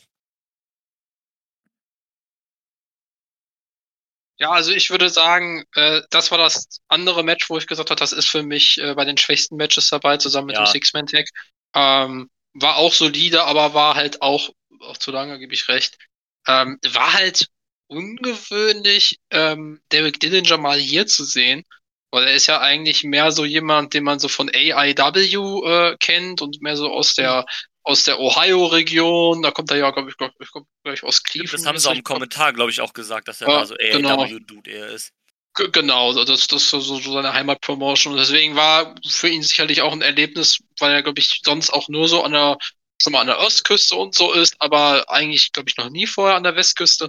Ja, also ich würde sagen, äh, das war das andere Match, wo ich gesagt habe, das ist für mich äh, bei den schwächsten Matches dabei, zusammen mit ja. dem Six-Man-Tag. Ähm, war auch solide, aber war halt auch, auch zu lange, gebe ich recht, ähm, war halt ungewöhnlich, ähm, Derek Dillinger mal hier zu sehen, weil er ist ja eigentlich mehr so jemand, den man so von AIW äh, kennt und mehr so aus der aus der Ohio-Region, da kommt er ja, glaube ich, glaub, ich, glaub, ich, aus Cleveland. Das haben sie auch im Kommentar, glaube ich, auch gesagt, dass er ja, da so AEW-Dude eher ist. Genau, das, das ist so, so seine Heimatpromotion. Und deswegen war für ihn sicherlich auch ein Erlebnis, weil er, glaube ich, sonst auch nur so an der, schon mal an der Ostküste und so ist, aber eigentlich, glaube ich, noch nie vorher an der Westküste.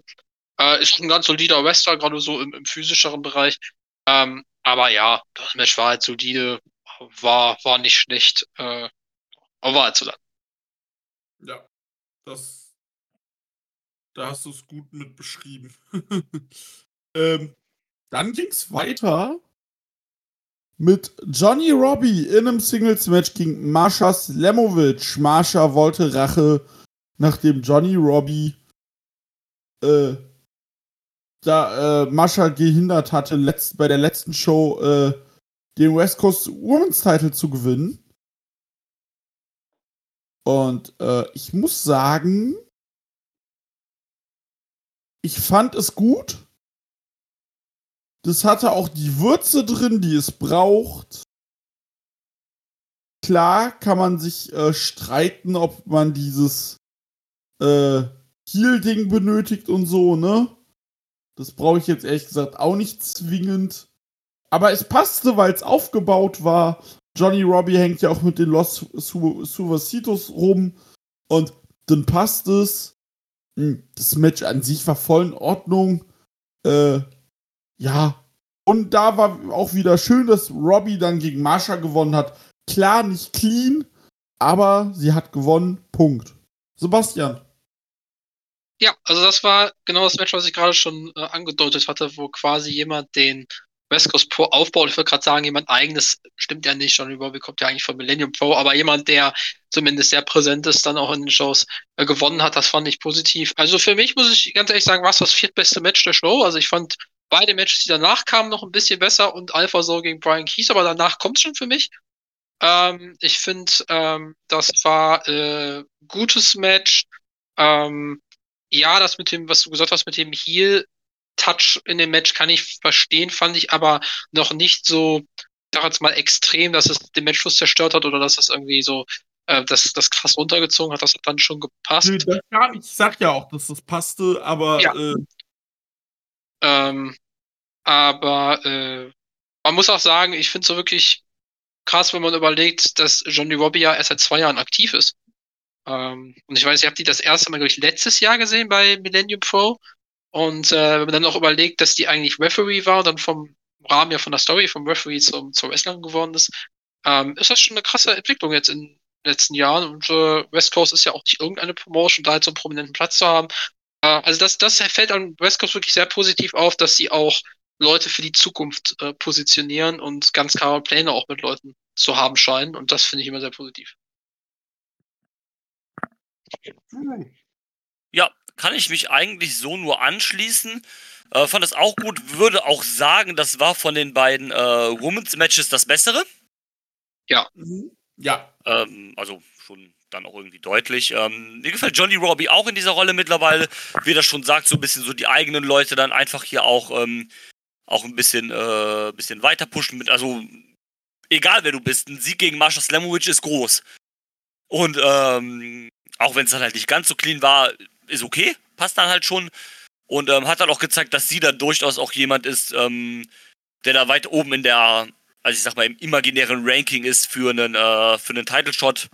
Äh, ist ein ganz solider Wrestler, gerade so im, im physischeren Bereich. Ähm, aber ja, das Match war halt solide, war, war nicht schlecht, äh, aber war halt zu lang. Das. Da hast du es gut mit beschrieben. ähm, dann ging es weiter mit Johnny Robbie in einem Singles-Match gegen Marsha Slamovic. Marsha wollte Rache, nachdem Johnny Robbie äh, da äh, Mascha gehindert hatte, letzt, bei der letzten Show äh, den West Coast Women's Title zu gewinnen. Und äh, ich muss sagen, ich fand es gut. Das hatte auch die Würze drin, die es braucht. Klar kann man sich äh, streiten, ob man dieses äh, Heal-Ding benötigt und so, ne? Das brauche ich jetzt ehrlich gesagt auch nicht zwingend. Aber es passte, weil es aufgebaut war. Johnny Robbie hängt ja auch mit den Los Suvacitos rum. Und dann passt es. Hm, das Match an sich war voll in Ordnung. Äh, ja. Und da war auch wieder schön, dass Robbie dann gegen Marsha gewonnen hat. Klar, nicht clean, aber sie hat gewonnen. Punkt. Sebastian. Ja, also das war genau das Match, was ich gerade schon äh, angedeutet hatte, wo quasi jemand den West Coast Pro aufbaut. Ich würde gerade sagen, jemand eigenes stimmt ja nicht. Johnny Robbie kommt ja eigentlich von Millennium Pro, aber jemand, der zumindest sehr präsent ist, dann auch in den Shows äh, gewonnen hat, das fand ich positiv. Also für mich muss ich ganz ehrlich sagen, war es das viertbeste Match der Show. Also ich fand beide Matches, die danach kamen, noch ein bisschen besser und Alpha so gegen Brian Keys, aber danach kommt es schon für mich. Ähm, ich finde, ähm, das war äh, gutes Match. Ähm, ja, das mit dem, was du gesagt hast, mit dem Heal Touch in dem Match kann ich verstehen, fand ich aber noch nicht so, ich sag jetzt mal extrem, dass es den Matchfluss zerstört hat oder dass es irgendwie so äh, das, das krass runtergezogen hat. Das hat dann schon gepasst. Kam, ich sag ja auch, dass das passte, aber ja. äh, ähm, aber äh, man muss auch sagen, ich finde es so wirklich krass, wenn man überlegt, dass Johnny Robbie ja erst seit zwei Jahren aktiv ist. Ähm, und ich weiß, ich habe die das erste Mal, glaube ich, letztes Jahr gesehen bei Millennium Pro. Und äh, wenn man dann noch überlegt, dass die eigentlich Referee war und dann vom Rahmen ja von der Story vom Referee zum, zur Wrestlerin geworden ist, ähm, ist das schon eine krasse Entwicklung jetzt in den letzten Jahren. Und äh, West Coast ist ja auch nicht irgendeine Promotion, da halt so einen prominenten Platz zu haben. Äh, also das, das fällt an West Coast wirklich sehr positiv auf, dass sie auch Leute für die Zukunft äh, positionieren und ganz klare Pläne auch mit Leuten zu haben scheinen. Und das finde ich immer sehr positiv. Ja, kann ich mich eigentlich so nur anschließen. Äh, fand es auch gut, würde auch sagen, das war von den beiden äh, Women's Matches das bessere. Ja. Mhm. Ja. Ähm, also schon dann auch irgendwie deutlich. Ähm, mir gefällt Johnny Robbie auch in dieser Rolle mittlerweile. Wie das schon sagt, so ein bisschen so die eigenen Leute dann einfach hier auch, ähm, auch ein bisschen, äh, bisschen weiter pushen mit, also egal wer du bist, ein Sieg gegen Marsha Slamovic ist groß. Und ähm, auch wenn es dann halt nicht ganz so clean war, ist okay, passt dann halt schon. Und ähm, hat dann auch gezeigt, dass sie dann durchaus auch jemand ist, ähm, der da weit oben in der, also ich sag mal, im imaginären Ranking ist für einen, äh, für einen Title-Shot.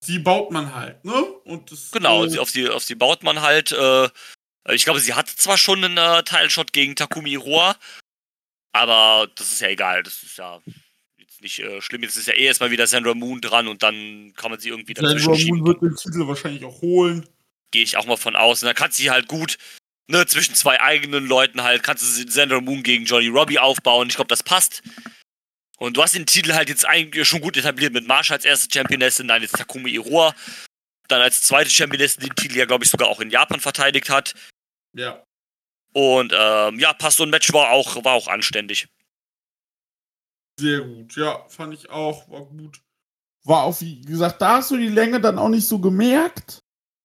Sie baut man halt, ne? Und das, genau, äh, auf, sie, auf sie baut man halt. Äh, ich glaube, sie hatte zwar schon einen äh, Title-Shot gegen Takumi Iroha, aber das ist ja egal. Das ist ja nicht äh, schlimm. Jetzt ist ja eh erstmal wieder Sandra Moon dran und dann kann man sie irgendwie dazwischen Sandra Moon wird den Titel wahrscheinlich auch holen. Gehe ich auch mal von aus. Und dann kannst du sie halt gut, ne, zwischen zwei eigenen Leuten halt, kannst du Sandra Moon gegen Johnny Robbie aufbauen. Ich glaube, das passt. Und du hast den Titel halt jetzt eigentlich schon gut etabliert mit Marsha als erste Championessin, dann jetzt Takumi Iroha. Dann als zweite Championessin den Titel ja, glaube ich, sogar auch in Japan verteidigt hat. Ja. Und ähm, ja, passt so ein Match war auch, war auch anständig. Sehr gut, ja, fand ich auch, war gut. War auch, wie gesagt, da hast du die Länge dann auch nicht so gemerkt.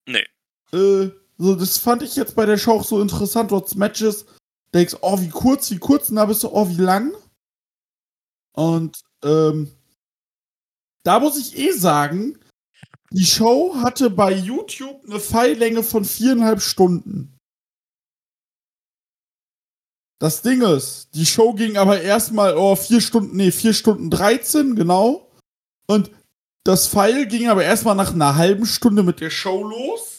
Nee. Äh, so, das fand ich jetzt bei der Show auch so interessant, trotz Matches. Denkst, oh, wie kurz, wie kurz, und da bist du, oh, wie lang. Und, ähm, da muss ich eh sagen, die Show hatte bei YouTube eine Pfeillänge von viereinhalb Stunden. Das Ding ist, die Show ging aber erstmal, oh, vier Stunden, nee, vier Stunden 13, genau. Und das Pfeil ging aber erstmal nach einer halben Stunde mit der Show los.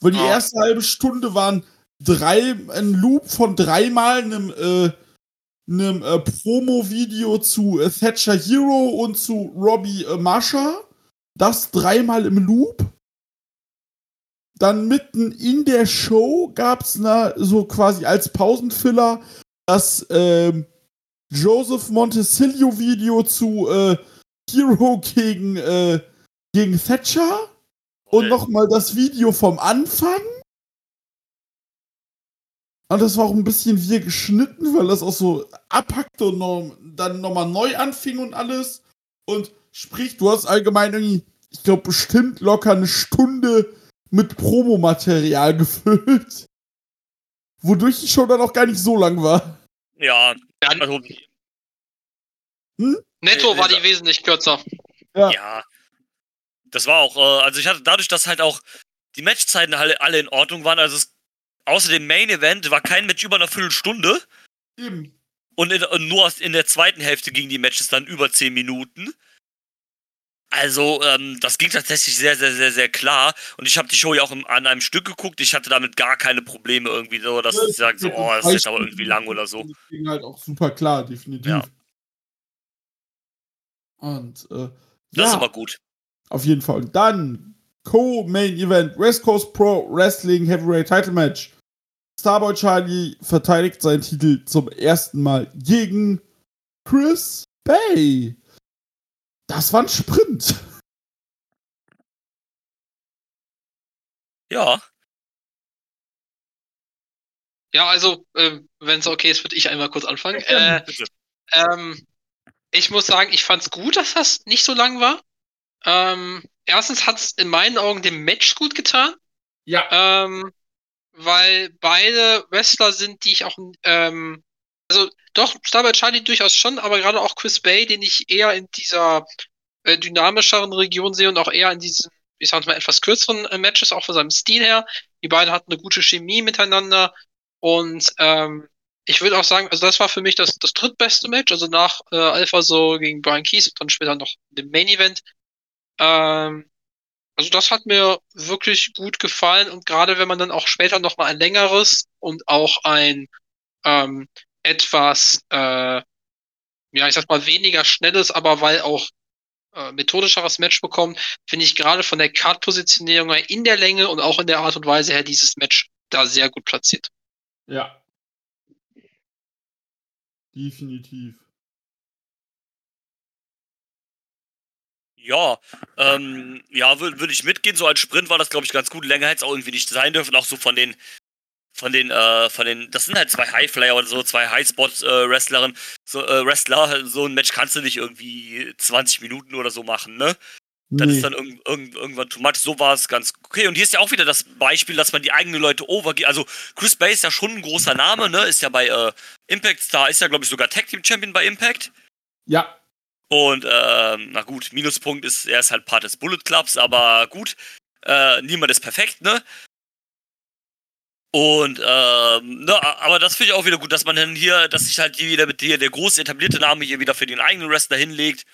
Weil die erste halbe Stunde waren drei, ein Loop von dreimal einem, äh, einem äh, Promo-Video zu äh, Thatcher Hero und zu Robbie äh, Masha. Das dreimal im Loop. Dann mitten in der Show gab es so quasi als Pausenfiller das ähm, Joseph Montesilio Video zu äh, Hero gegen, äh, gegen Thatcher und Äh. nochmal das Video vom Anfang. Und das war auch ein bisschen wie geschnitten, weil das auch so abhackte und noch, dann nochmal neu anfing und alles. Und sprich, du hast allgemein irgendwie, ich glaube, bestimmt locker eine Stunde mit Promomaterial gefüllt. Wodurch die Show dann auch gar nicht so lang war. Ja, Ja, also, netto äh, war die wesentlich kürzer. Ja. ja. Das war auch, äh, also ich hatte dadurch, dass halt auch die Matchzeiten alle, alle in Ordnung waren, also es, außer dem Main Event war kein Match über eine Viertelstunde Eben. und, in, und nur in der zweiten Hälfte gingen die Matches dann über 10 Minuten. Also, ähm, das ging tatsächlich sehr, sehr, sehr, sehr klar. Und ich habe die Show ja auch im, an einem Stück geguckt. Ich hatte damit gar keine Probleme irgendwie so, dass ich sage, so, oh, das ist jetzt aber irgendwie lang oder so. Das ging halt auch super klar, definitiv. Ja. Und äh, Das ja, ist aber gut. Auf jeden Fall. Und dann Co-Main Event West Coast Pro Wrestling Heavyweight Title Match. Starboy Charlie verteidigt seinen Titel zum ersten Mal gegen Chris Bay. Das war ein Sprint. Ja. Ja, also, äh, wenn es okay ist, würde ich einmal kurz anfangen. Äh, ähm, ich muss sagen, ich fand's gut, dass das nicht so lang war. Ähm, erstens hat's in meinen Augen dem Match gut getan. Ja. Ähm, weil beide Wrestler sind, die ich auch, ähm, also doch, Starboy Charlie durchaus schon, aber gerade auch Chris Bay, den ich eher in dieser äh, dynamischeren Region sehe und auch eher in diesen, ich sag mal, etwas kürzeren äh, Matches, auch von seinem Stil her. Die beiden hatten eine gute Chemie miteinander und ähm, ich würde auch sagen, also das war für mich das, das drittbeste Match, also nach äh, Alpha so gegen Brian Keys und dann später noch dem Main Event. Ähm, also das hat mir wirklich gut gefallen und gerade wenn man dann auch später noch mal ein längeres und auch ein ähm, etwas, äh, ja ich sag mal weniger schnelles, aber weil auch äh, methodischeres Match bekommt, finde ich gerade von der Card-Positionierung her in der Länge und auch in der Art und Weise her dieses Match da sehr gut platziert. Ja. Definitiv. Ja, ähm, ja, würde würd ich mitgehen. So als Sprint war das, glaube ich, ganz gut. Länger hätte es auch irgendwie nicht sein dürfen. Auch so von den, von den, äh, von den, das sind halt zwei Highflyer oder so, zwei Highspot-Wrestlerinnen, so, äh, Wrestler. So ein Match kannst du nicht irgendwie 20 Minuten oder so machen, ne? Das Nee. ist dann irgend, irgend, irgendwann too much. So war es ganz okay. Und hier ist ja auch wieder das Beispiel, dass man die eigenen Leute overgeht. Also Chris Bay ist ja schon ein großer Name, ne? Ist ja bei äh, Impact Star, ist ja, glaube ich, sogar Tag Team Champion bei Impact. Ja. Und ähm, na gut, Minuspunkt ist, er ist halt Part des Bullet Clubs, aber gut, äh, niemand ist perfekt, ne? Und ähm, ne, aber das finde ich auch wieder gut, dass man dann hier, dass sich halt hier wieder mit dir der große etablierte Name hier wieder für den eigenen Wrestler hinlegt.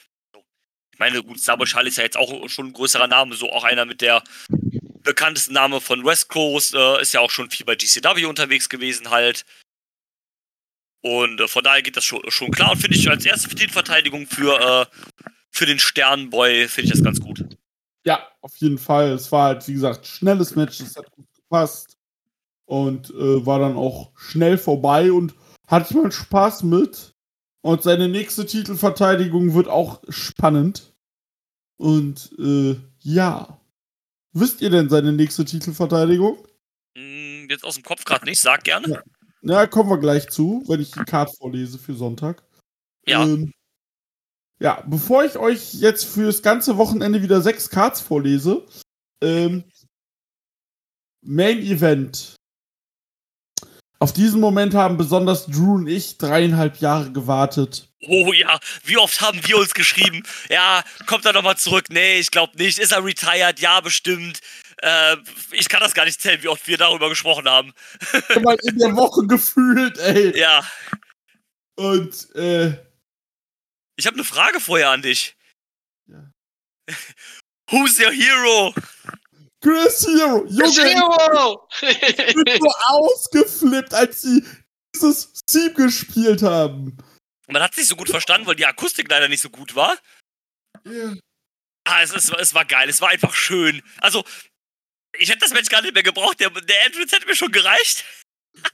Ich meine, gut, Charlie ist ja jetzt auch schon ein größerer Name, so auch einer mit der bekanntesten Name von West Coast, äh, ist ja auch schon viel bei GCW unterwegs gewesen halt. Und äh, von daher geht das schon, schon klar und finde ich als erste Titelverteidigung für, äh, für den Sternboy finde ich das ganz gut. Ja, auf jeden Fall. Es war halt, wie gesagt, schnelles Match, es hat gut gepasst. Und äh, war dann auch schnell vorbei und hatte man Spaß mit. Und seine nächste Titelverteidigung wird auch spannend. Und äh, ja. Wisst ihr denn seine nächste Titelverteidigung? Hm, jetzt aus dem Kopf gerade nicht, sag gerne. Ja. Na, kommen wir gleich zu, wenn ich die Card vorlese für Sonntag. Ja. Ähm, ja, bevor ich euch jetzt fürs ganze Wochenende wieder sechs Cards vorlese, ähm, Main Event. Auf diesen Moment haben besonders Drew und ich dreieinhalb Jahre gewartet. Oh ja, wie oft haben wir uns geschrieben? Ja, kommt er nochmal zurück? Nee, ich glaube nicht. Ist er retired? Ja, bestimmt. Äh, ich kann das gar nicht zählen, wie oft wir darüber gesprochen haben. Mal in der Woche gefühlt, ey. Ja, Und, äh, ich habe eine Frage vorher an dich. Ja. Who's your hero? Chris Hero, Junge, Zero! ich bin so ausgeflippt, als sie dieses Theme gespielt haben. Man hat es nicht so gut verstanden, weil die Akustik leider nicht so gut war. Ja. Ah, es, es, es war geil, es war einfach schön. Also, ich hätte das Match gar nicht mehr gebraucht. Der, der Entrance hätte mir schon gereicht.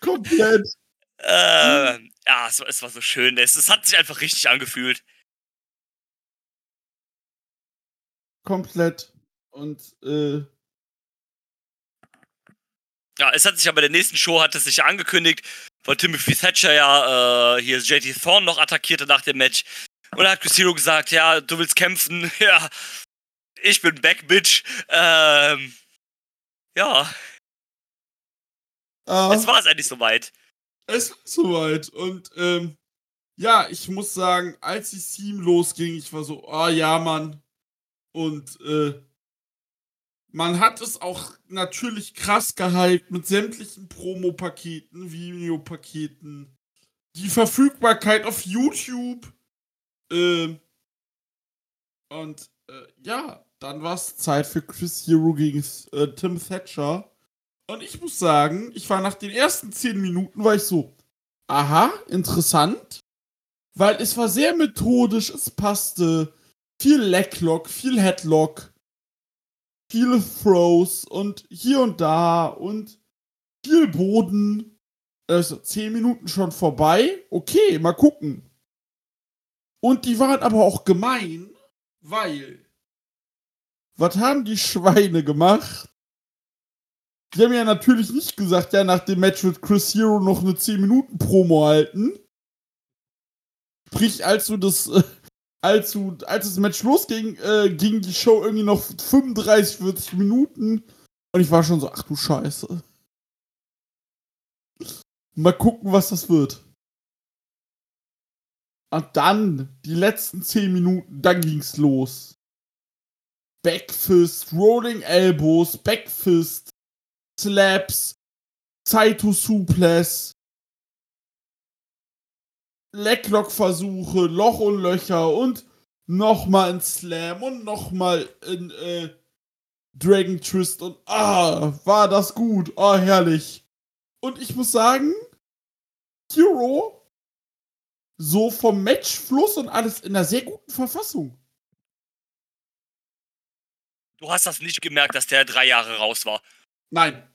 Komplett. Äh, ja, es, es, war so schön. Es, es hat sich einfach richtig angefühlt. Komplett. Und, äh. Ja, es hat sich aber der nächsten Show hat es sich angekündigt, weil Timothy Thatcher ja äh, hier JT Thorne noch attackierte nach dem Match. Und da hat Chris Hero gesagt, ja, du willst kämpfen, ja, ich bin back, Bitch. Ähm, ja. Uh, es war es endlich soweit. Es war soweit. Und ähm, ja, ich muss sagen, als die Team losging, ich war so, oh ja, Mann. Und äh, man hat es auch natürlich krass gehypt mit sämtlichen Promo-Paketen, Videopaketen, die Verfügbarkeit auf YouTube. Äh, und äh, ja, dann war es Zeit für Chris Hero gegen äh, Tim Thatcher. Und ich muss sagen, ich war nach den ersten zehn Minuten, war ich so, aha, interessant. Weil es war sehr methodisch, es passte. Viel Leglock, viel Headlock, viele Throws und hier und da und viel Boden. Also zehn Minuten schon vorbei. Okay, mal gucken. Und die waren aber auch gemein, weil. Was haben die Schweine gemacht? Die haben ja natürlich nicht gesagt, ja, nach dem Match wird Chris Hero noch eine 10-Minuten-Promo halten. Sprich, als du das, äh, als du, als das Match losging, äh, ging die Show irgendwie noch 35, 40 Minuten. Und ich war schon so, ach du Scheiße. Mal gucken, was das wird. Und dann, die letzten 10 Minuten, dann ging's los. Backfist, Rolling Elbows, Backfist, Slaps, Saito Suples, Lecklock-Versuche, Loch und Löcher und nochmal ein Slam und nochmal ein äh, Dragon Twist und ah, war das gut. Ah, herrlich. Und ich muss sagen, Hero so vom Matchfluss und alles in einer sehr guten Verfassung. Du hast das nicht gemerkt, dass der drei Jahre raus war. Nein.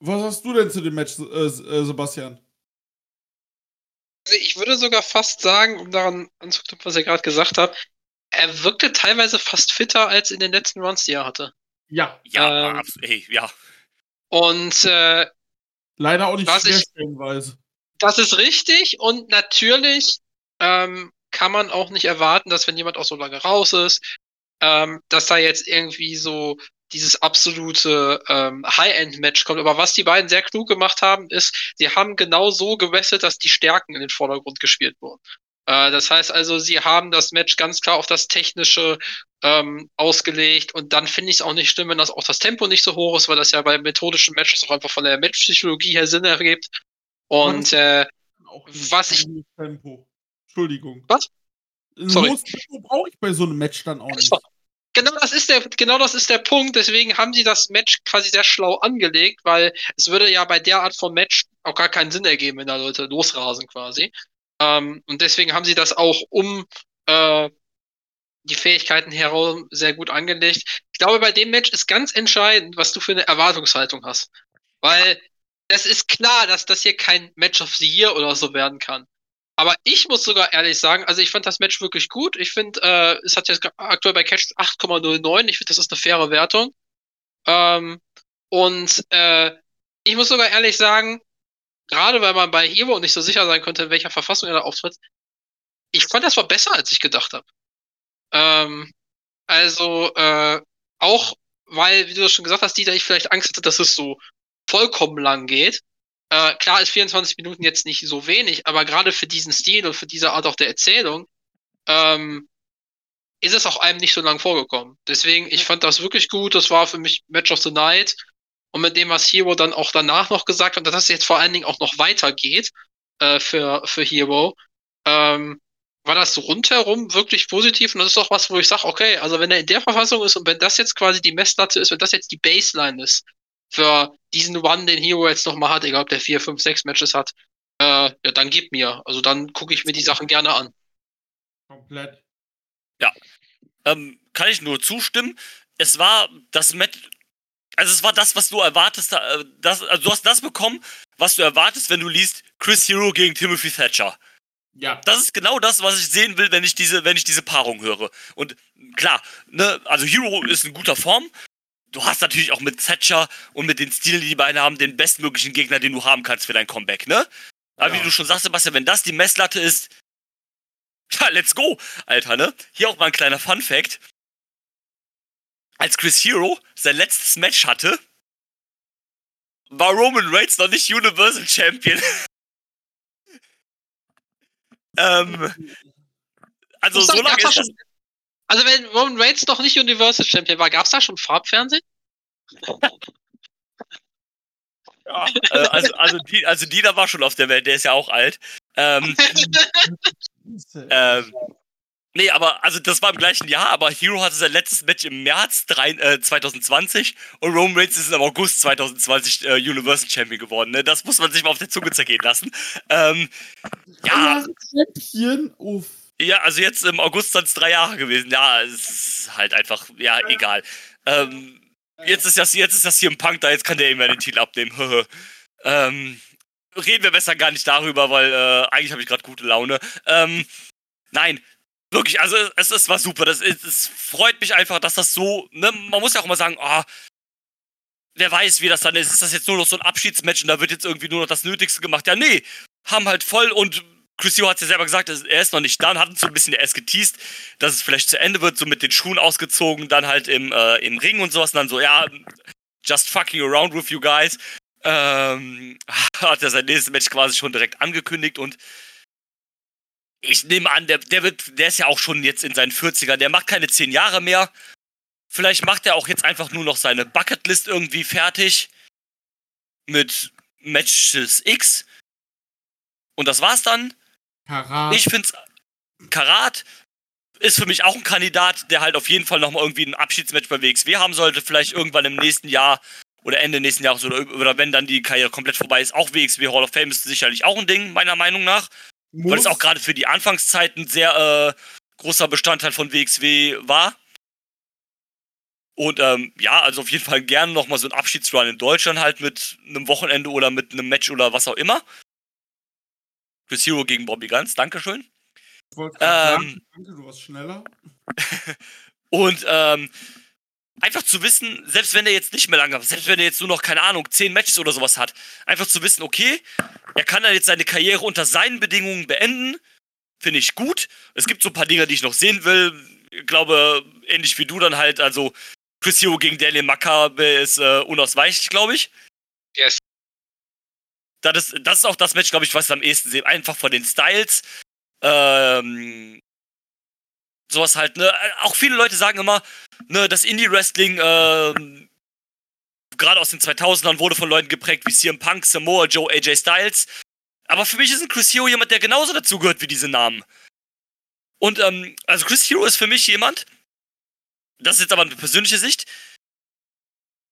Was hast du denn zu dem Match, äh, äh, Sebastian? Also ich würde sogar fast sagen, um daran anzuknüpfen, was ihr gerade gesagt habt, er wirkte teilweise fast fitter als in den letzten Runs, die er hatte. Ja. Ja, ähm, ey, ja. Und äh, leider auch nicht stellenweise. Das ist richtig und natürlich ähm, kann man auch nicht erwarten, dass wenn jemand auch so lange raus ist, ähm, dass da jetzt irgendwie so dieses absolute ähm, High-End-Match kommt. Aber was die beiden sehr klug gemacht haben, ist, sie haben genau so gewesselt, dass die Stärken in den Vordergrund gespielt wurden. Äh, das heißt also, sie haben das Match ganz klar auf das Technische ähm, ausgelegt und dann finde ich es auch nicht schlimm, wenn das auch das Tempo nicht so hoch ist, weil das ja bei methodischen Matches auch einfach von der Matchpsychologie her Sinn ergibt. Und äh, was ich. Tempo. Entschuldigung. Was? Sorry. Tempo brauche ich bei so einem Match dann auch nicht. Genau das ist der, genau das ist der Punkt. Deswegen haben sie das Match quasi sehr schlau angelegt, weil es würde ja bei der Art von Match auch gar keinen Sinn ergeben, wenn da Leute losrasen quasi. Ähm, und deswegen haben sie das auch um äh, die Fähigkeiten herum sehr gut angelegt. Ich glaube, bei dem Match ist ganz entscheidend, was du für eine Erwartungshaltung hast. Weil es ist klar, dass das hier kein Match of the Year oder so werden kann. Aber ich muss sogar ehrlich sagen, also ich fand das Match wirklich gut. Ich finde, äh, es hat jetzt aktuell bei Catch 8,09. Ich finde, das ist eine faire Wertung. Ähm, und äh, ich muss sogar ehrlich sagen, gerade weil man bei Hero nicht so sicher sein konnte, in welcher Verfassung er da auftritt, ich fand, das war besser, als ich gedacht habe. Ähm, also, äh, auch weil, wie du das schon gesagt hast, Dieter, ich vielleicht Angst hatte, dass es so vollkommen lang geht. Äh, klar ist 24 Minuten jetzt nicht so wenig, aber gerade für diesen Stil und für diese Art auch der Erzählung ähm, ist es auch einem nicht so lang vorgekommen. Deswegen, ich fand das wirklich gut. Das war für mich Match of the Night. Und mit dem, was Hero dann auch danach noch gesagt hat, dass es jetzt vor allen Dingen auch noch weitergeht äh, für, für Hero, ähm, war das so rundherum wirklich positiv. Und das ist auch was, wo ich sage, okay, also wenn er in der Verfassung ist und wenn das jetzt quasi die Messlatte ist, wenn das jetzt die Baseline ist für diesen Run, den Hero jetzt nochmal hat, egal ob der 4, 5, 6 Matches hat, äh, ja, dann gib mir. Also dann gucke ich mir die Sachen gerne an. Komplett. Ja. Ähm, kann ich nur zustimmen. Es war das Match, also es war das, was du erwartest, äh, das, also du hast das bekommen, was du erwartest, wenn du liest Chris Hero gegen Timothy Thatcher. Ja. Das ist genau das, was ich sehen will, wenn ich diese, wenn ich diese Paarung höre. Und klar, ne, also Hero ist in guter Form. Du hast natürlich auch mit Thatcher und mit den Stilen, die die beiden haben, den bestmöglichen Gegner, den du haben kannst für dein Comeback, ne? Aber Ja. wie du schon sagst, Sebastian, wenn das die Messlatte ist, ja, let's go, Alter, ne? Hier auch mal ein kleiner Fun Fact. Als Chris Hero sein letztes Match hatte, war Roman Reigns noch nicht Universal Champion. ähm, also so lange ist das. Also wenn Roman Reigns noch nicht Universal Champion war, gab's da schon Farbfernsehen? Äh, also, also, die, also Dina war schon auf der Welt, der ist ja auch alt. Ähm, ähm, nee, aber also das war im gleichen Jahr, aber Hero hatte sein letztes Match im März drei, äh, 2020 und Roman Reigns ist im August 2020 äh, Universal Champion geworden. Ne? Das muss man sich mal auf der Zunge zergehen lassen. Ähm, ja, Champion, uff. Ja, also jetzt im August sind es drei Jahre gewesen. Ja, es ist halt einfach, ja, egal. Ähm, jetzt ist das, jetzt ist das hier ein Punk da, jetzt kann der ihm ja den Titel abnehmen. ähm, reden wir besser gar nicht darüber, weil äh, eigentlich habe ich gerade gute Laune. Ähm, nein, wirklich, also es, es war super. Das, es, es freut mich einfach, dass das so, ne, man muss ja auch mal sagen, ah, wer weiß, wie das dann ist. Ist das jetzt nur noch so ein Abschiedsmatch und da wird jetzt irgendwie nur noch das Nötigste gemacht? Ja, nee, haben halt voll und Chris Hero hat es ja selber gesagt, er ist noch nicht da und hat uns so ein bisschen erst geteased, dass es vielleicht zu Ende wird, so mit den Schuhen ausgezogen, dann halt im, äh, im Ring und sowas und dann so, ja, just fucking around with you guys. Ähm, hat er sein nächstes Match quasi schon direkt angekündigt und ich nehme an, der, der wird, der ist ja auch schon jetzt in seinen 40ern, der macht keine 10 Jahre mehr. Vielleicht macht er auch jetzt einfach nur noch seine Bucketlist irgendwie fertig mit Matches X. Und das war's dann. Karat. Ich find's Karat ist für mich auch ein Kandidat, der halt auf jeden Fall nochmal irgendwie ein Abschiedsmatch bei WXW haben sollte. Vielleicht irgendwann im nächsten Jahr oder Ende nächsten Jahres oder, oder wenn dann die Karriere komplett vorbei ist. Auch WXW Hall of Fame ist sicherlich auch ein Ding, meiner Meinung nach. Weil es auch gerade für die Anfangszeiten sehr äh, großer Bestandteil von WXW war. Und ähm, ja, also auf jeden Fall gerne nochmal so ein Abschiedsrun in Deutschland halt mit einem Wochenende oder mit einem Match oder was auch immer. Chris Hero gegen Bobby Guns, Dankeschön. Ich wollte grad ähm, sagen, danke, du warst schneller. Und ähm, einfach zu wissen, selbst wenn er jetzt nicht mehr lange hat, selbst wenn er jetzt nur noch, keine Ahnung, zehn Matches oder sowas hat, einfach zu wissen, okay, er kann dann jetzt seine Karriere unter seinen Bedingungen beenden, finde ich gut. Es gibt so ein paar Dinge, die ich noch sehen will. Ich glaube, ähnlich wie du dann halt, also Chris Hero gegen Daniel Makabe ist äh, unausweichlich, glaube ich. Yes. Das ist, das ist auch das Match, glaube ich, was ich am ehesten sehe. Einfach von den Styles. Ähm, sowas halt, ne? Auch viele Leute sagen immer, ne, das Indie-Wrestling, ähm, gerade aus den 2000ern, wurde von Leuten geprägt wie CM Punk, Samoa Joe, AJ Styles. Aber für mich ist ein Chris Hero jemand, der genauso dazugehört wie diese Namen. Und, ähm, also Chris Hero ist für mich jemand, das ist jetzt aber eine persönliche Sicht,